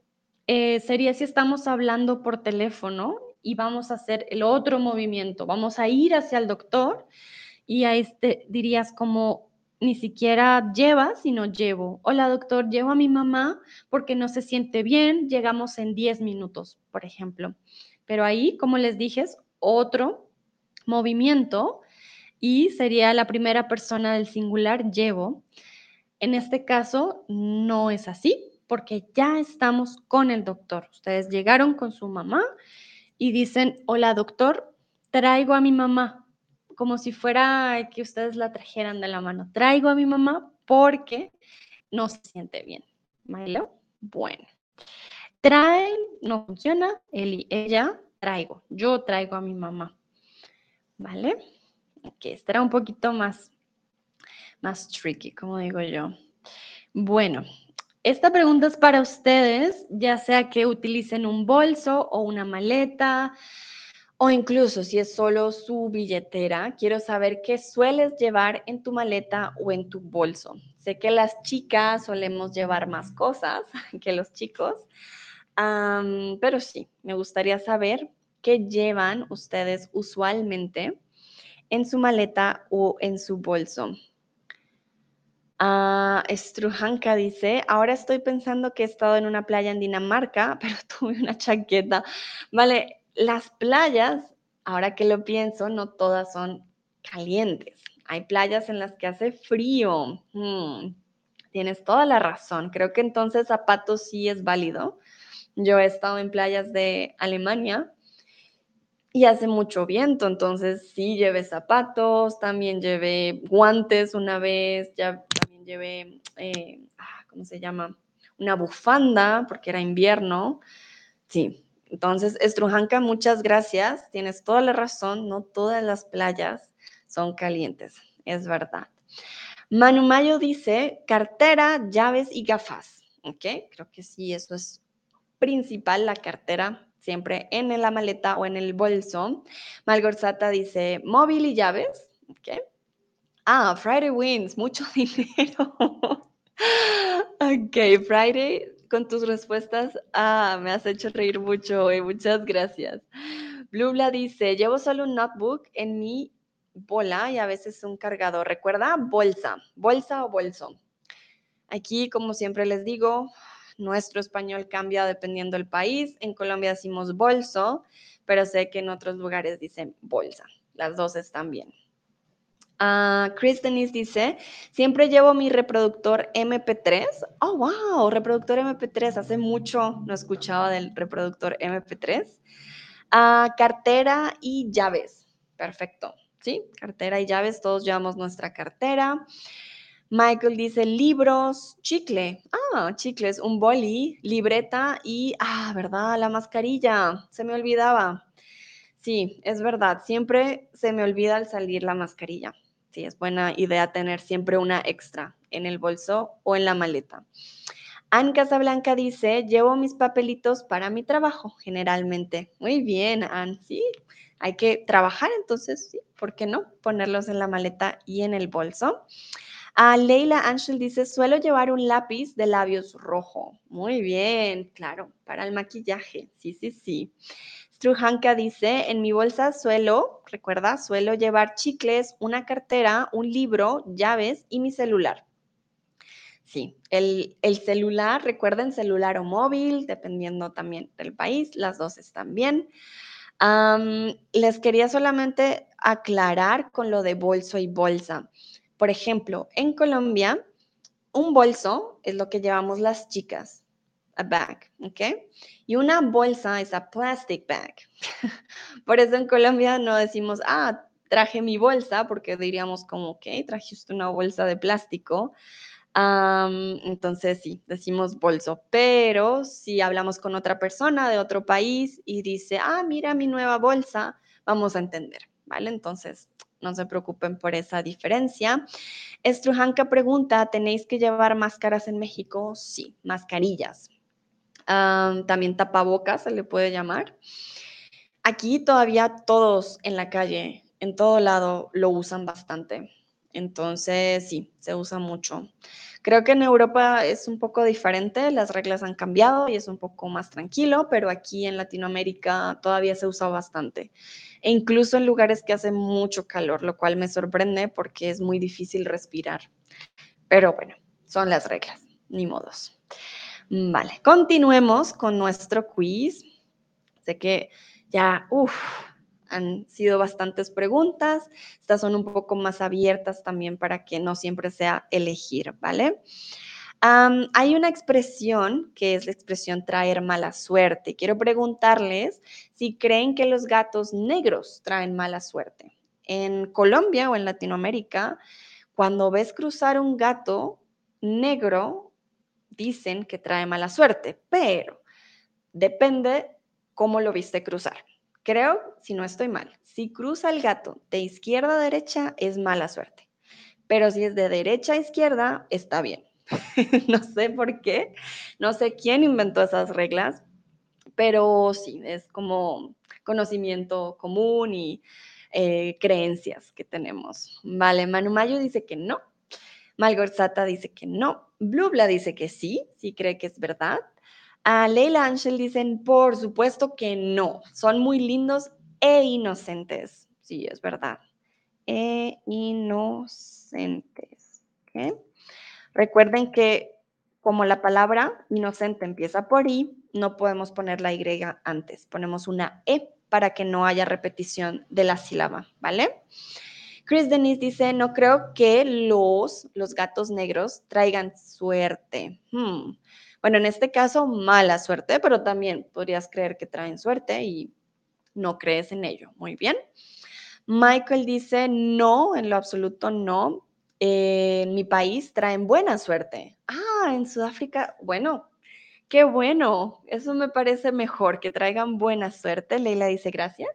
eh, sería si estamos hablando por teléfono y vamos a hacer el otro movimiento. Vamos a ir hacia el doctor y ahí este, dirías como ni siquiera lleva, sino llevo. Hola doctor, llevo a mi mamá porque no se siente bien, llegamos en 10 minutos, por ejemplo. Pero ahí, como les dije, es otro movimiento y sería la primera persona del singular llevo. En este caso no es así porque ya estamos con el doctor. Ustedes llegaron con su mamá y dicen, hola doctor, traigo a mi mamá, como si fuera que ustedes la trajeran de la mano. Traigo a mi mamá porque no se siente bien. ¿Vale? Bueno. Traen, no funciona, ella, traigo. Yo traigo a mi mamá. ¿Vale? Ok, estará un poquito más, más tricky, como digo yo. Bueno, esta pregunta es para ustedes, ya sea que utilicen un bolso o una maleta, o incluso si es solo su billetera, quiero saber qué sueles llevar en tu maleta o en tu bolso. Sé que las chicas solemos llevar más cosas que los chicos, pero sí, me gustaría saber qué llevan ustedes usualmente en su maleta o en su bolso. Ah, Strujanka dice, ahora estoy pensando que he estado en una playa en Dinamarca, pero tuve una chaqueta. Vale, las playas, ahora que lo pienso, no todas son calientes. Hay playas en las que hace frío. Hmm, tienes toda la razón. Creo que entonces zapatos sí es válido. Yo he estado en playas de Alemania y hace mucho viento, entonces sí llevé zapatos, también llevé guantes una vez, ya llevé, eh, ah, ¿cómo se llama? Una bufanda, porque era invierno. Sí, entonces, Estrujanka, muchas gracias. Tienes toda la razón, no todas las playas son calientes, es verdad. Manumayo dice cartera, llaves y gafas. ¿Ok? Creo que sí, eso es principal, la cartera siempre en la maleta o en el bolso. Malgorzata dice móvil y llaves. ¿ok? Ah, Friday wins, mucho dinero. ok, Friday, con tus respuestas, ah, me has hecho reír mucho y muchas gracias. Blubla dice, llevo solo un notebook en mi bola y a veces un cargador. Recuerda, bolsa, bolsa o bolso. Aquí, como siempre les digo, nuestro español cambia dependiendo del país. En Colombia decimos bolso, pero sé que en otros lugares dicen bolsa. Las dos están bien. Uh, Chris Denise dice, siempre llevo mi reproductor MP3. Oh, wow, reproductor MP3. Hace mucho no escuchaba del reproductor MP3. Ah, cartera y llaves. Perfecto. ¿Sí? Cartera y llaves. Todos llevamos nuestra cartera. Michael dice libros, chicle. Ah, chicles, un boli, libreta y, ah, ¿verdad? La mascarilla. Se me olvidaba. Sí, es verdad. Siempre se me olvida al salir la mascarilla. Sí, es buena idea tener siempre una extra en el bolso o en la maleta. Anne Casablanca dice, llevo mis papelitos para mi trabajo, generalmente. Muy bien, Anne, sí. Hay que trabajar, entonces, sí, ¿por qué no? Ponerlos en la maleta y en el bolso. A Leila Angel dice, suelo llevar un lápiz de labios rojo. Muy bien, claro, para el maquillaje. Sí, sí, sí. Struhanka dice, en mi bolsa suelo, recuerda, suelo llevar chicles, una cartera, un libro, llaves y mi celular. Sí, el, celular, recuerden celular o móvil, dependiendo también del país, las dos están bien. les quería solamente aclarar con lo de bolso y bolsa. Por ejemplo, en Colombia, un bolso es lo que llevamos las chicas, a bag, ¿ok? Y una bolsa es a plastic bag. Por eso en Colombia no decimos, ah, traje mi bolsa, porque diríamos como, ok, trajiste una bolsa de plástico. entonces sí, decimos bolso, pero si hablamos con otra persona de otro país y dice, ah, mira mi nueva bolsa, vamos a entender, ¿vale? Entonces, no se preocupen por esa diferencia. Estrujanka pregunta, ¿tenéis que llevar máscaras en México? Sí, mascarillas también tapabocas se le puede llamar. Aquí todavía todos en la calle, en todo lado, lo usan bastante. Entonces, sí, se usa mucho. Creo que en Europa es un poco diferente, las reglas han cambiado y es un poco más tranquilo, pero aquí en Latinoamérica todavía se usa bastante. E incluso en lugares que hace mucho calor, lo cual me sorprende porque es muy difícil respirar. Pero bueno, son las reglas, ni modos. Vale, continuemos con nuestro quiz. Sé que ya, uff, han sido bastantes preguntas. Estas son un poco más abiertas también para que no siempre sea elegir, ¿vale? hay una expresión que es la expresión traer mala suerte. Quiero preguntarles si creen que los gatos negros traen mala suerte. En Colombia o en Latinoamérica, cuando ves cruzar un gato negro dicen que trae mala suerte, pero depende cómo lo viste cruzar. Creo, si no estoy mal, si cruza el gato de izquierda a derecha es mala suerte, pero si es de derecha a izquierda está bien. no sé por qué, no sé quién inventó esas reglas, pero sí, es como conocimiento común y eh, creencias que tenemos. Vale, Manu Mayo dice que no, Malgorzata dice que no. Blubla dice que sí, sí cree que es verdad. A Leila Angel dicen, por supuesto que no. Son muy lindos e inocentes. Sí, es verdad. e inocentes. Recuerden que como la palabra inocente empieza por I, no podemos poner la Y antes. Ponemos una E para que no haya repetición de la sílaba, ¿vale? Chris Denise dice, no creo que los, los gatos negros traigan suerte. Hmm. Bueno, en este caso, mala suerte, pero también podrías creer que traen suerte y no crees en ello. Muy bien. Michael dice, no, en lo absoluto no. en mi país traen buena suerte. Ah, en Sudáfrica, bueno, qué bueno. Eso me parece mejor, que traigan buena suerte. Leila dice, gracias.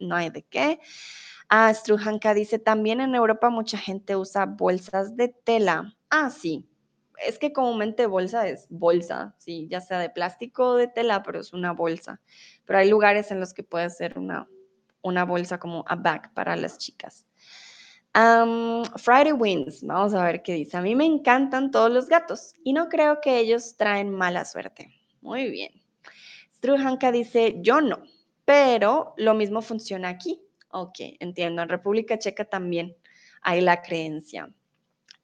No hay de qué. Ah, Strujanka dice, también en Europa mucha gente usa bolsas de tela. Ah, sí. Es que comúnmente bolsa es bolsa, sí, ya sea de plástico o de tela, pero es una bolsa. Pero hay lugares en los que puede ser una, una bolsa como a bag para las chicas. Friday Wins, vamos a ver qué dice. A mí me encantan todos los gatos y no creo que ellos traen mala suerte. Muy bien. Strujanka dice, yo no, pero lo mismo funciona aquí. Ok, entiendo. En República Checa también hay la creencia.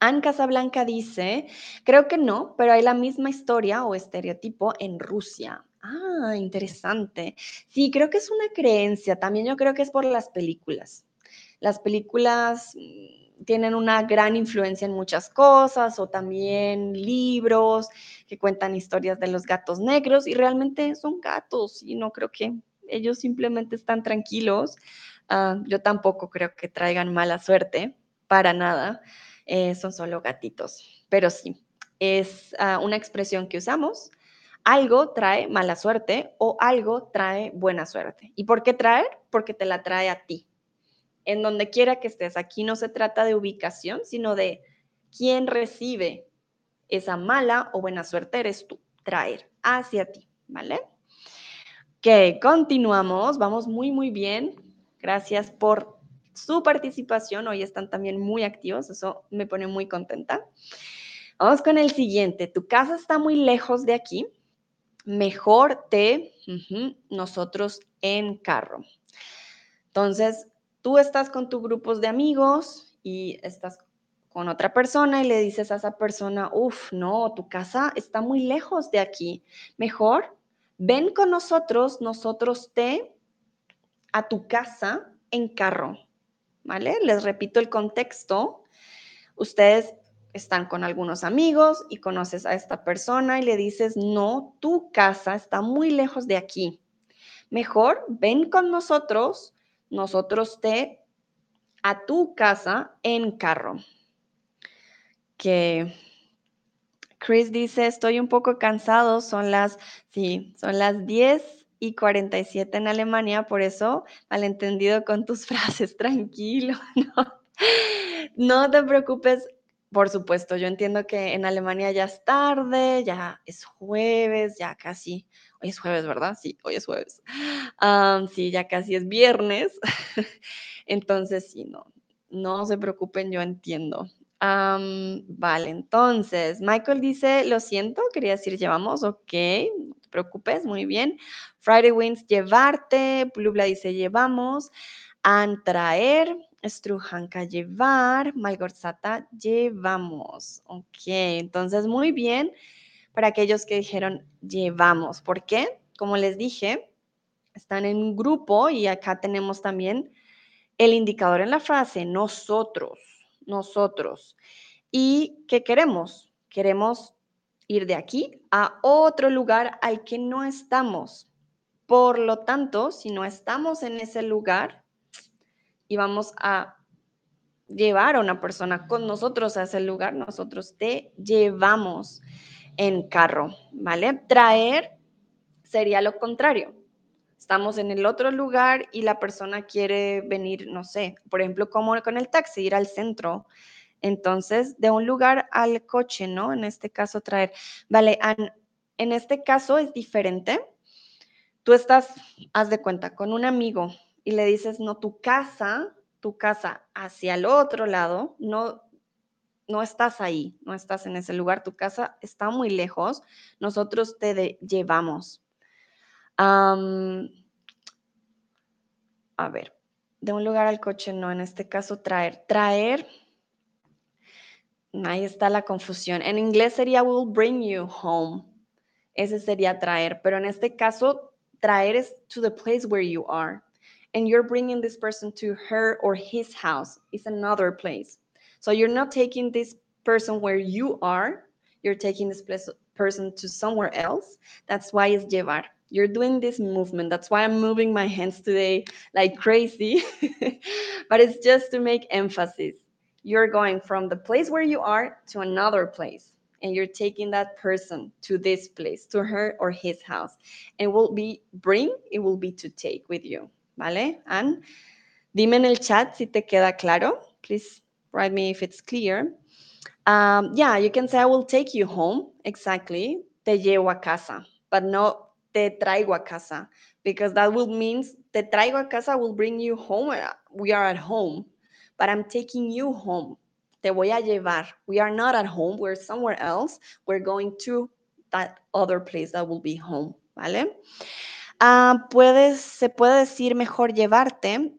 Anne Casablanca dice, creo que no, pero hay la misma historia o estereotipo en Rusia. Ah, interesante. Sí, creo que es una creencia. También yo creo que es por las películas. Las películas mm, tienen una gran influencia en muchas cosas o también libros que cuentan historias de los gatos negros y realmente son gatos y no creo que ellos simplemente están tranquilos Ah, yo tampoco creo que traigan mala suerte, para nada. Eh, son solo gatitos. Pero sí, es ah, una expresión que usamos. Algo trae mala suerte o algo trae buena suerte. ¿Y por qué traer? Porque te la trae a ti. En donde quiera que estés, aquí no se trata de ubicación, sino de quién recibe esa mala o buena suerte, eres tú, traer hacia ti, ¿vale? Ok, continuamos, vamos muy, muy bien. Gracias por su participación. Hoy están también muy activos. Eso me pone muy contenta. Vamos con el siguiente. Tu casa está muy lejos de aquí. Mejor te nosotros en carro. Entonces, tú estás con tus grupos de amigos y estás con otra persona y le dices a esa persona, uff, no, tu casa está muy lejos de aquí. Mejor, ven con nosotros, nosotros te a tu casa en carro, ¿vale? Les repito el contexto. Ustedes están con algunos amigos y conoces a esta persona y le dices, no, tu casa está muy lejos de aquí. Mejor ven con nosotros, nosotros te a tu casa en carro. Que Chris dice, estoy un poco cansado, son las, sí, son las 10 y 47 en Alemania, por eso malentendido con tus frases, tranquilo, no, no te preocupes. Por supuesto, yo entiendo que en Alemania ya es tarde, ya es jueves, ya casi, hoy es jueves, ¿verdad? Sí, hoy es jueves. sí, ya casi es viernes. entonces, sí, no, no se preocupen, yo entiendo. vale, entonces, Michael dice, lo siento, quería decir llevamos, ok, preocupes, muy bien. Friday Wins, llevarte. Plubla dice llevamos. Antraer. Strujanka, llevar. Malgorzata, llevamos. Ok, entonces muy bien para aquellos que dijeron llevamos. ¿Por qué? Como les dije, están en un grupo y acá tenemos también el indicador en la frase, nosotros, nosotros. ¿Y qué queremos? Queremos ir de aquí a otro lugar al que no estamos. Por lo tanto, si no estamos en ese lugar y vamos a llevar a una persona con nosotros a ese lugar, nosotros te llevamos en carro, ¿vale? Traer sería lo contrario. Estamos en el otro lugar y la persona quiere venir, no sé, por ejemplo, como con el taxi, ir al centro entonces, de un lugar al coche, ¿no? En este caso, traer. Vale, en este caso es diferente. Tú estás, haz de cuenta, con un amigo y le dices, no, tu casa, tu casa hacia el otro lado, no, no estás ahí, no estás en ese lugar, tu casa está muy lejos, nosotros te llevamos. a ver, de un lugar al coche, no, en este caso traer. Traer, ahí está la confusión. En inglés sería will bring you home. Ese sería traer, pero en este caso, traer es to the place where you are. And you're bringing this person to her or his house. It's another place. So you're not taking this person where you are, you're taking this person to somewhere else. That's why it's llevar. You're doing this movement. That's why I'm moving my hands today like crazy. but it's just to make emphasis. You're going from the place where you are to another place. And you're taking that person to this place, to her or his house. And will be bring, it will be to take with you. ¿Vale? And dime en el chat si te queda claro. Please write me if it's clear. Um, yeah, you can say, I will take you home. Exactly. Te llevo a casa. But no, te traigo a casa. Because that will means te traigo a casa will bring you home. We are at home. But I'm taking you home. Te voy a llevar. We are not at home. We're somewhere else. We're going to that other place that will be home. ¿Vale? Puedes, se puede decir mejor llevarte.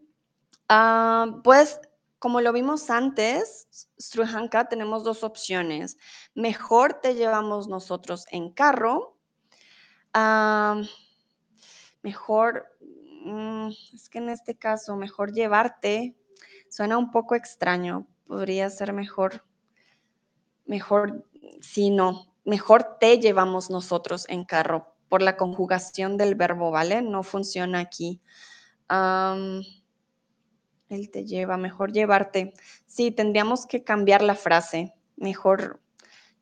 Uh, puedes como lo vimos antes, Struhanka, tenemos dos opciones. Mejor te llevamos nosotros en carro. mejor, mm, es que en este caso, mejor llevarte suena un poco extraño. Podría ser mejor, mejor, si no, mejor te llevamos nosotros en carro por la conjugación del verbo, ¿vale? No funciona aquí. Él te lleva, mejor llevarte. Sí, tendríamos que cambiar la frase. Mejor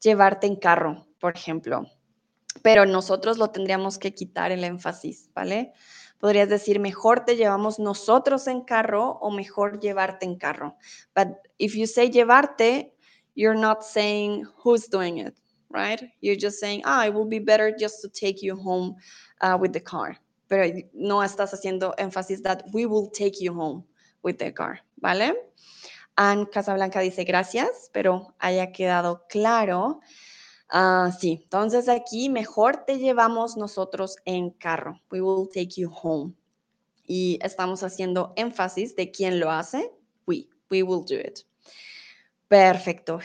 llevarte en carro, por ejemplo. Pero nosotros lo tendríamos que quitar el énfasis, ¿vale? Podrías decir, mejor te llevamos nosotros en carro o mejor llevarte en carro. But if you say llevarte, you're not saying who's doing it, right? You're just saying, ah, it will be better just to take you home uh, with the car. Pero no estás haciendo énfasis that we will take you home with the car, ¿vale? Anne Casablanca dice gracias, pero haya quedado claro. Ah, sí, entonces aquí mejor te llevamos nosotros en carro. We will take you home. Y estamos haciendo énfasis de quién lo hace. We, we will do it. Perfecto.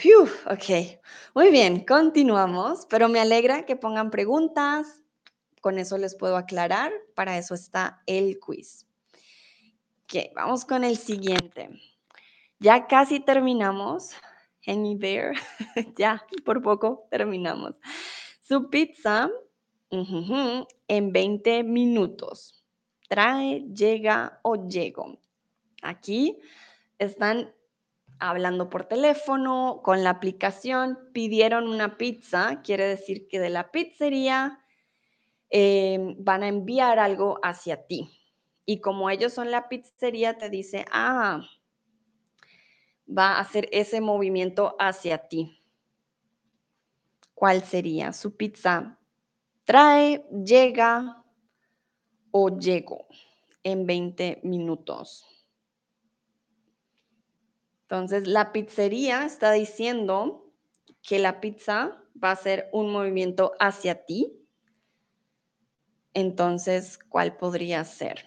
ok. Muy bien, continuamos, pero me alegra que pongan preguntas. Con eso les puedo aclarar. Para eso está el quiz. Ok, vamos con el siguiente. Ya casi terminamos. Hang there. ya, por poco terminamos. Su pizza en 20 minutos. Trae, llega o llego. Aquí están hablando por teléfono, con la aplicación, pidieron una pizza, quiere decir que de la pizzería eh, van a enviar algo hacia ti. Y como ellos son la pizzería, te dice, ah, va a hacer ese movimiento hacia ti. ¿Cuál sería? Su pizza trae, llega o llego en 20 minutos. Entonces, la pizzería está diciendo que la pizza va a hacer un movimiento hacia ti. Entonces, ¿cuál podría ser?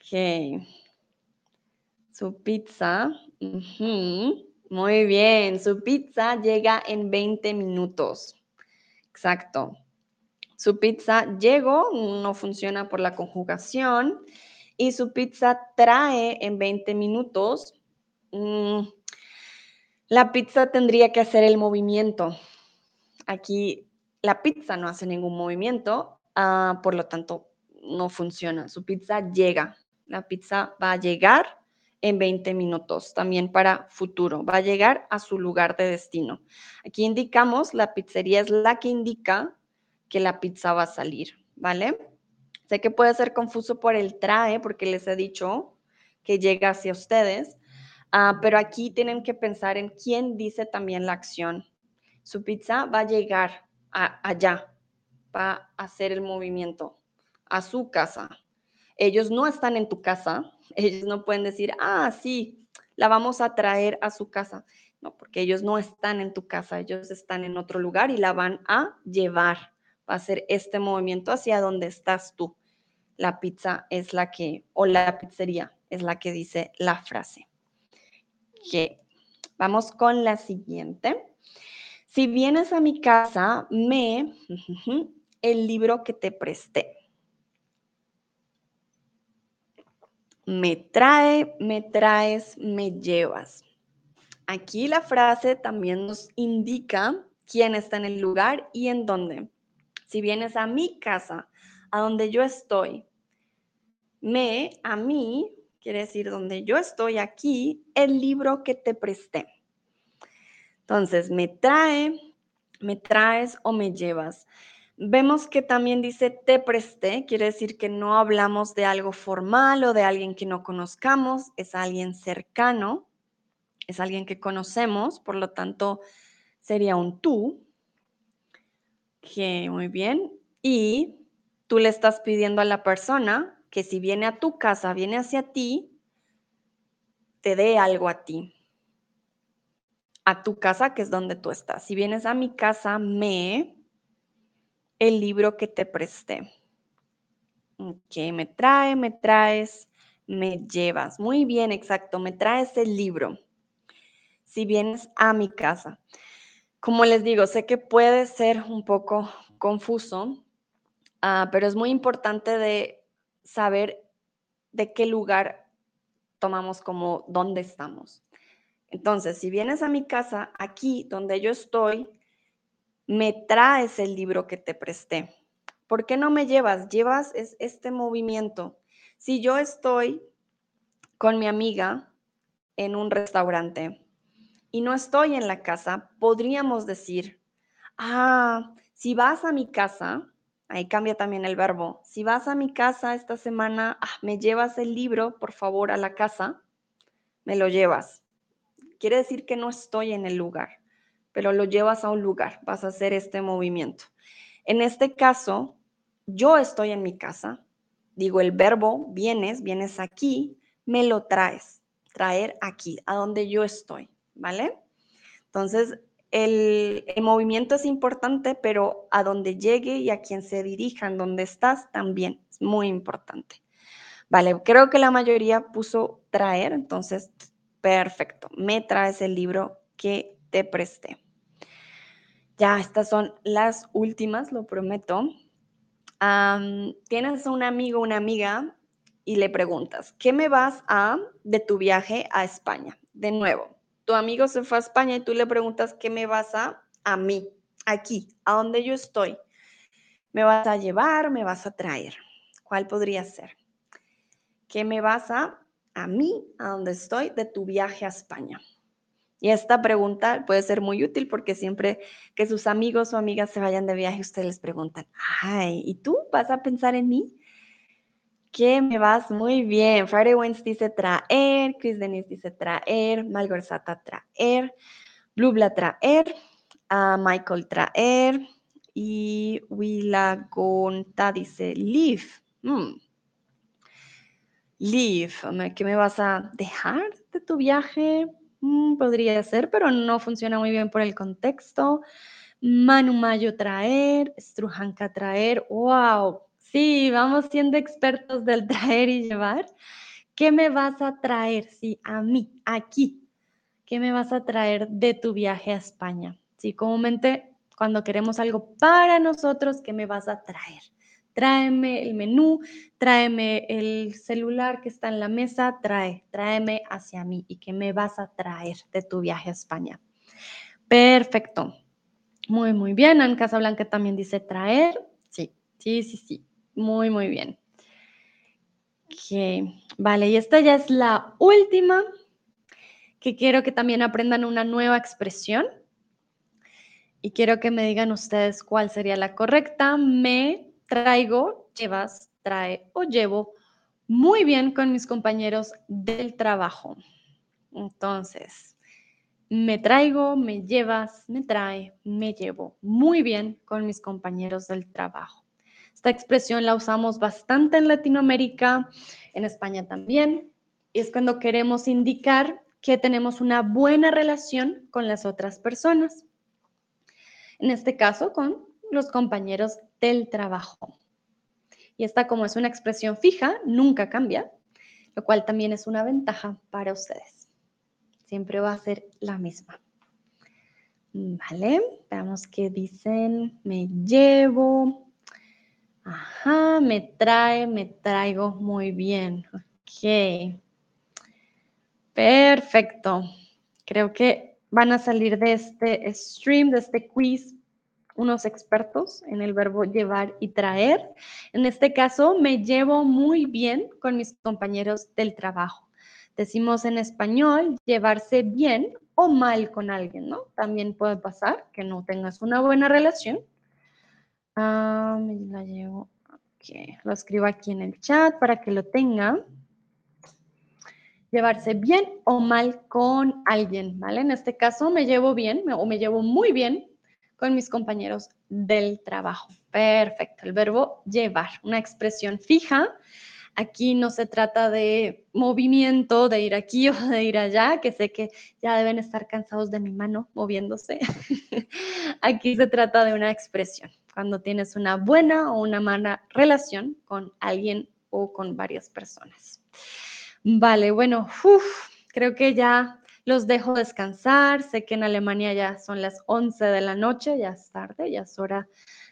Ok. Su pizza. Muy bien. Su pizza llega en 20 minutos. Exacto. Su pizza llegó, no funciona por la conjugación. Y su pizza trae en 20 minutos. Mm, la pizza tendría que hacer el movimiento. Aquí la pizza no hace ningún movimiento, ah, por lo tanto no funciona. Su pizza llega. La pizza va a llegar en 20 minutos, también para futuro. Va a llegar a su lugar de destino. Aquí indicamos, la pizzería es la que indica que la pizza va a salir, ¿vale? Sé que puede ser confuso por el trae, porque les he dicho que llega hacia ustedes, ah, pero aquí tienen que pensar en quién dice también la acción. Su pizza va a llegar allá, va a hacer el movimiento a su casa, ellos no están en tu casa, ellos no pueden decir, ah, sí, la vamos a traer a su casa. No, porque ellos no están en tu casa, ellos están en otro lugar y la van a llevar. Va a hacer este movimiento hacia donde estás tú. la pizza es la que, o la pizzería es la que dice la frase. Que vamos con la siguiente. Si vienes a mi casa, me el libro que te presté. Me trae, me traes, me llevas. Aquí la frase también nos indica quién está en el lugar y en dónde. Si vienes a mi casa, a donde yo estoy, me, a mí, quiere decir donde yo estoy aquí, el libro que te presté. Entonces, me trae, me traes o me llevas. Vemos que también dice te presté, quiere decir que no hablamos de algo formal o de alguien que no conozcamos, es alguien cercano, es alguien que conocemos, por lo tanto sería un tú. Que muy bien. Y tú le estás pidiendo a la persona que si viene a tu casa, viene hacia ti, te dé algo a ti. A tu casa, que es donde tú estás. Si vienes a mi casa, me el libro que te presté. Que me trae, me traes, me llevas. Muy bien, exacto, me traes el libro. Si vienes a mi casa. Como les digo, sé que puede ser un poco confuso, ah, pero es muy importante de saber de qué lugar tomamos como dónde estamos. Entonces, si vienes a mi casa, aquí donde yo estoy, me traes el libro que te presté. ¿Por qué no me llevas? Llevas es este movimiento. Si yo estoy con mi amiga en un restaurante y no estoy en la casa, podríamos decir, ah, si vas a mi casa, ahí cambia también el verbo, si vas a mi casa esta semana, ah, me llevas el libro, por favor, a la casa, me lo llevas. Quiere decir que no estoy en el lugar pero lo llevas a un lugar, vas a hacer este movimiento. En este caso, yo estoy en mi casa, digo el verbo, vienes, vienes aquí, me lo traes, traer aquí, a donde yo estoy, ¿vale? Entonces, el, movimiento es importante, pero a donde llegue y a quien se dirija, en donde estás, también es muy importante. Vale, creo que la mayoría puso traer, entonces, perfecto, me traes el libro que te presté. Ya, estas son las últimas, lo prometo. tienes un amigo, una amiga y le preguntas, ¿qué me vas a de tu viaje a España? De nuevo, tu amigo se fue a España y tú le preguntas, ¿qué me vas a a mí, aquí, a donde yo estoy? ¿Me vas a llevar? ¿Me vas a traer? ¿Cuál podría ser? ¿Qué me vas a a mí, a donde estoy, de tu viaje a España? Y esta pregunta puede ser muy útil porque siempre que sus amigos o amigas se vayan de viaje, ustedes les preguntan, ay, ¿y tú vas a pensar en mí? ¿Qué me vas muy bien. Friday Wins dice traer, Chris Denise dice traer, Malgorzata traer, Blubla traer, uh, Michael traer y Wilagonta dice leave. Mm. Leave, ¿qué me vas a dejar de tu viaje? Mm, podría ser, pero no funciona muy bien por el contexto. Manumayo traer, Strujanka traer, wow, sí, vamos siendo expertos del traer y llevar. ¿Qué me vas a traer? Sí, a mí, aquí. ¿Qué me vas a traer de tu viaje a España? Sí, comúnmente cuando queremos algo para nosotros, ¿qué me vas a traer? Tráeme el menú, tráeme el celular que está en la mesa, trae, tráeme hacia mí y qué me vas a traer de tu viaje a España. Perfecto. Muy, muy bien. En Casablanca también dice traer. Sí, sí, sí, sí. Muy, muy bien. Okay. Vale, y esta ya es la última que quiero que también aprendan una nueva expresión. Y quiero que me digan ustedes cuál sería la correcta. Me traigo, llevas, trae o llevo muy bien con mis compañeros del trabajo. Entonces, me traigo, me llevas, me trae, me llevo muy bien con mis compañeros del trabajo. Esta expresión la usamos bastante en Latinoamérica, en España también, es cuando queremos indicar que tenemos una buena relación con las otras personas. En este caso, con los compañeros del trabajo. Y esta como es una expresión fija, nunca cambia, lo cual también es una ventaja para ustedes. Siempre va a ser la misma. Vale, veamos qué dicen. Me llevo. Ajá, me trae, me traigo muy bien. Ok. Perfecto. Creo que van a salir de este stream, de este quiz, unos expertos en el verbo llevar y traer. En este caso, me llevo muy bien con mis compañeros del trabajo. Decimos en español llevarse bien o mal con alguien, ¿no? También puede pasar que no tengas una buena relación. Ah, la llevo. Lo escribo aquí en el chat para que lo tenga. Llevarse bien o mal con alguien, ¿vale? En este caso me llevo bien o me llevo muy bien con mis compañeros del trabajo. Perfecto, el verbo llevar, una expresión fija Aquí no se trata de movimiento, de ir aquí o de ir allá, que sé que ya deben estar cansados de mi mano moviéndose. aquí se trata de una expresión, cuando tienes una buena o una mala relación con alguien o con varias personas. Vale, bueno, creo que ya los dejo descansar. Sé que en Alemania ya son las 11 de la noche, ya es tarde, ya es hora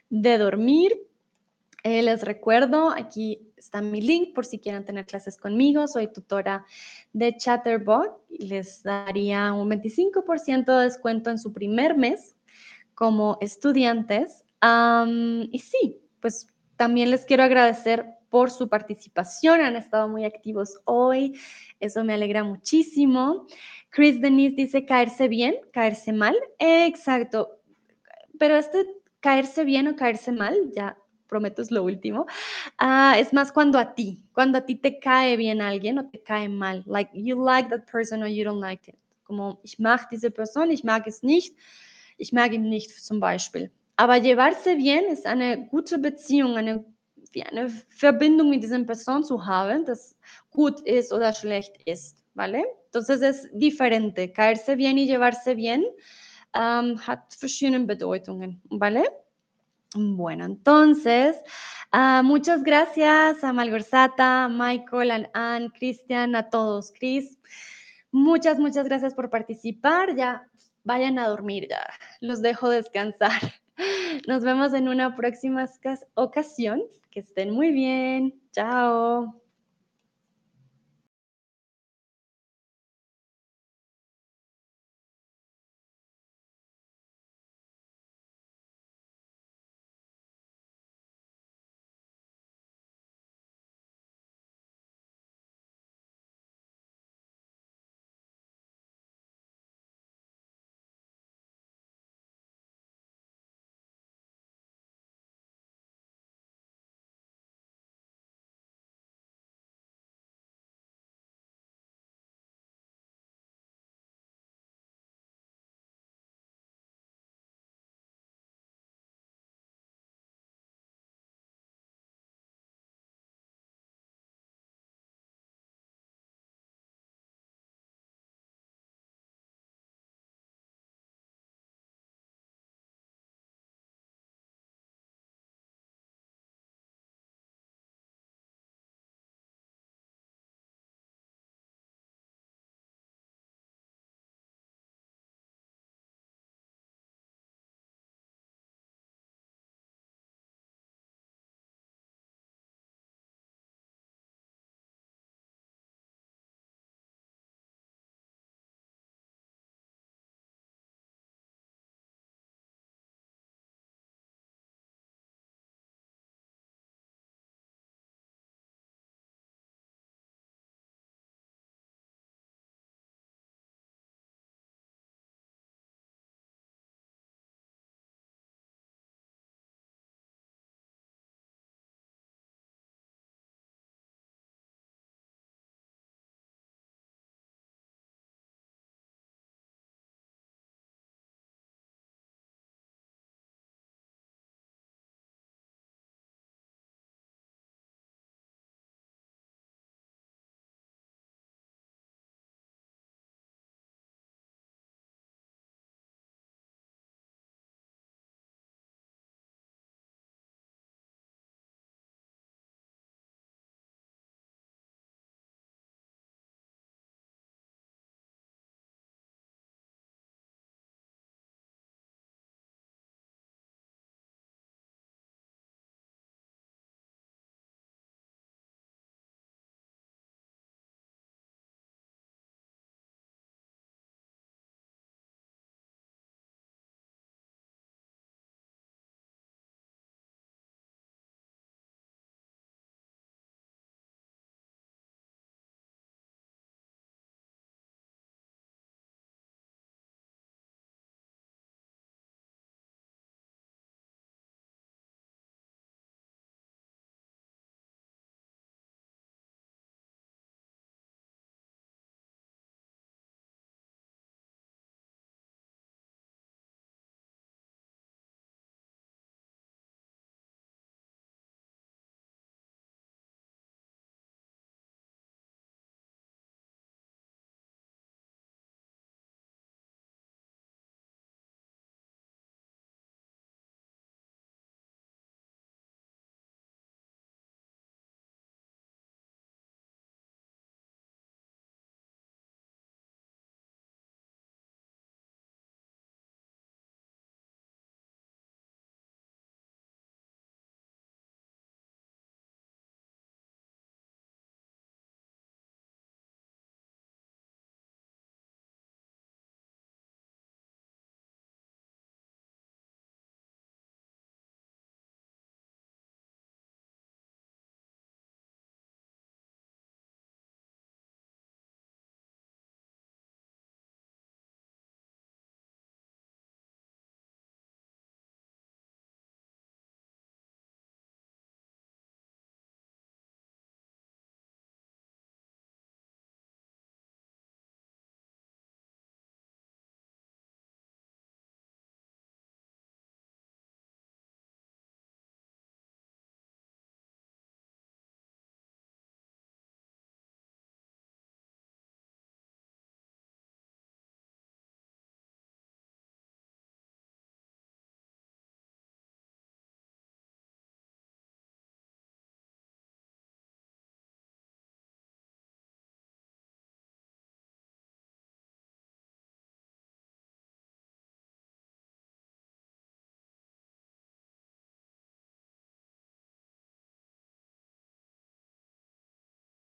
de dormir. Eh, les recuerdo, aquí está mi link por si quieren tener clases conmigo. Soy tutora de Chatterbot y les daría un 25% de descuento en su primer mes como estudiantes. y sí, pues también les quiero agradecer por su participación. Han estado muy activos hoy. Eso me alegra muchísimo. Chris Denise dice caerse bien, caerse mal. Exacto. Pero este caerse bien o caerse mal, ya prometo es lo último, uh, es más cuando a ti, cuando a ti te cae bien alguien o te cae mal. Like, you like that person or you don't like it. Como, ich mag diese Person, ich mag es nicht, ich mag ihn nicht zum Beispiel. Aber llevarse bien ist eine gute Beziehung, eine, eine Verbindung mit dieser Person zu haben, das gut ist oder schlecht ist, ¿vale? Entonces es diferente. Caerse bien y llevarse bien um, hat verschiedene Bedeutungen, ¿vale? Bueno, entonces, uh, muchas gracias a Malgorzata, Michael, a Anne, Cristian, a todos. Chris, muchas, muchas gracias por participar. Ya vayan a dormir, ya los dejo descansar. Nos vemos en una próxima ocasión. Que estén muy bien. Chao.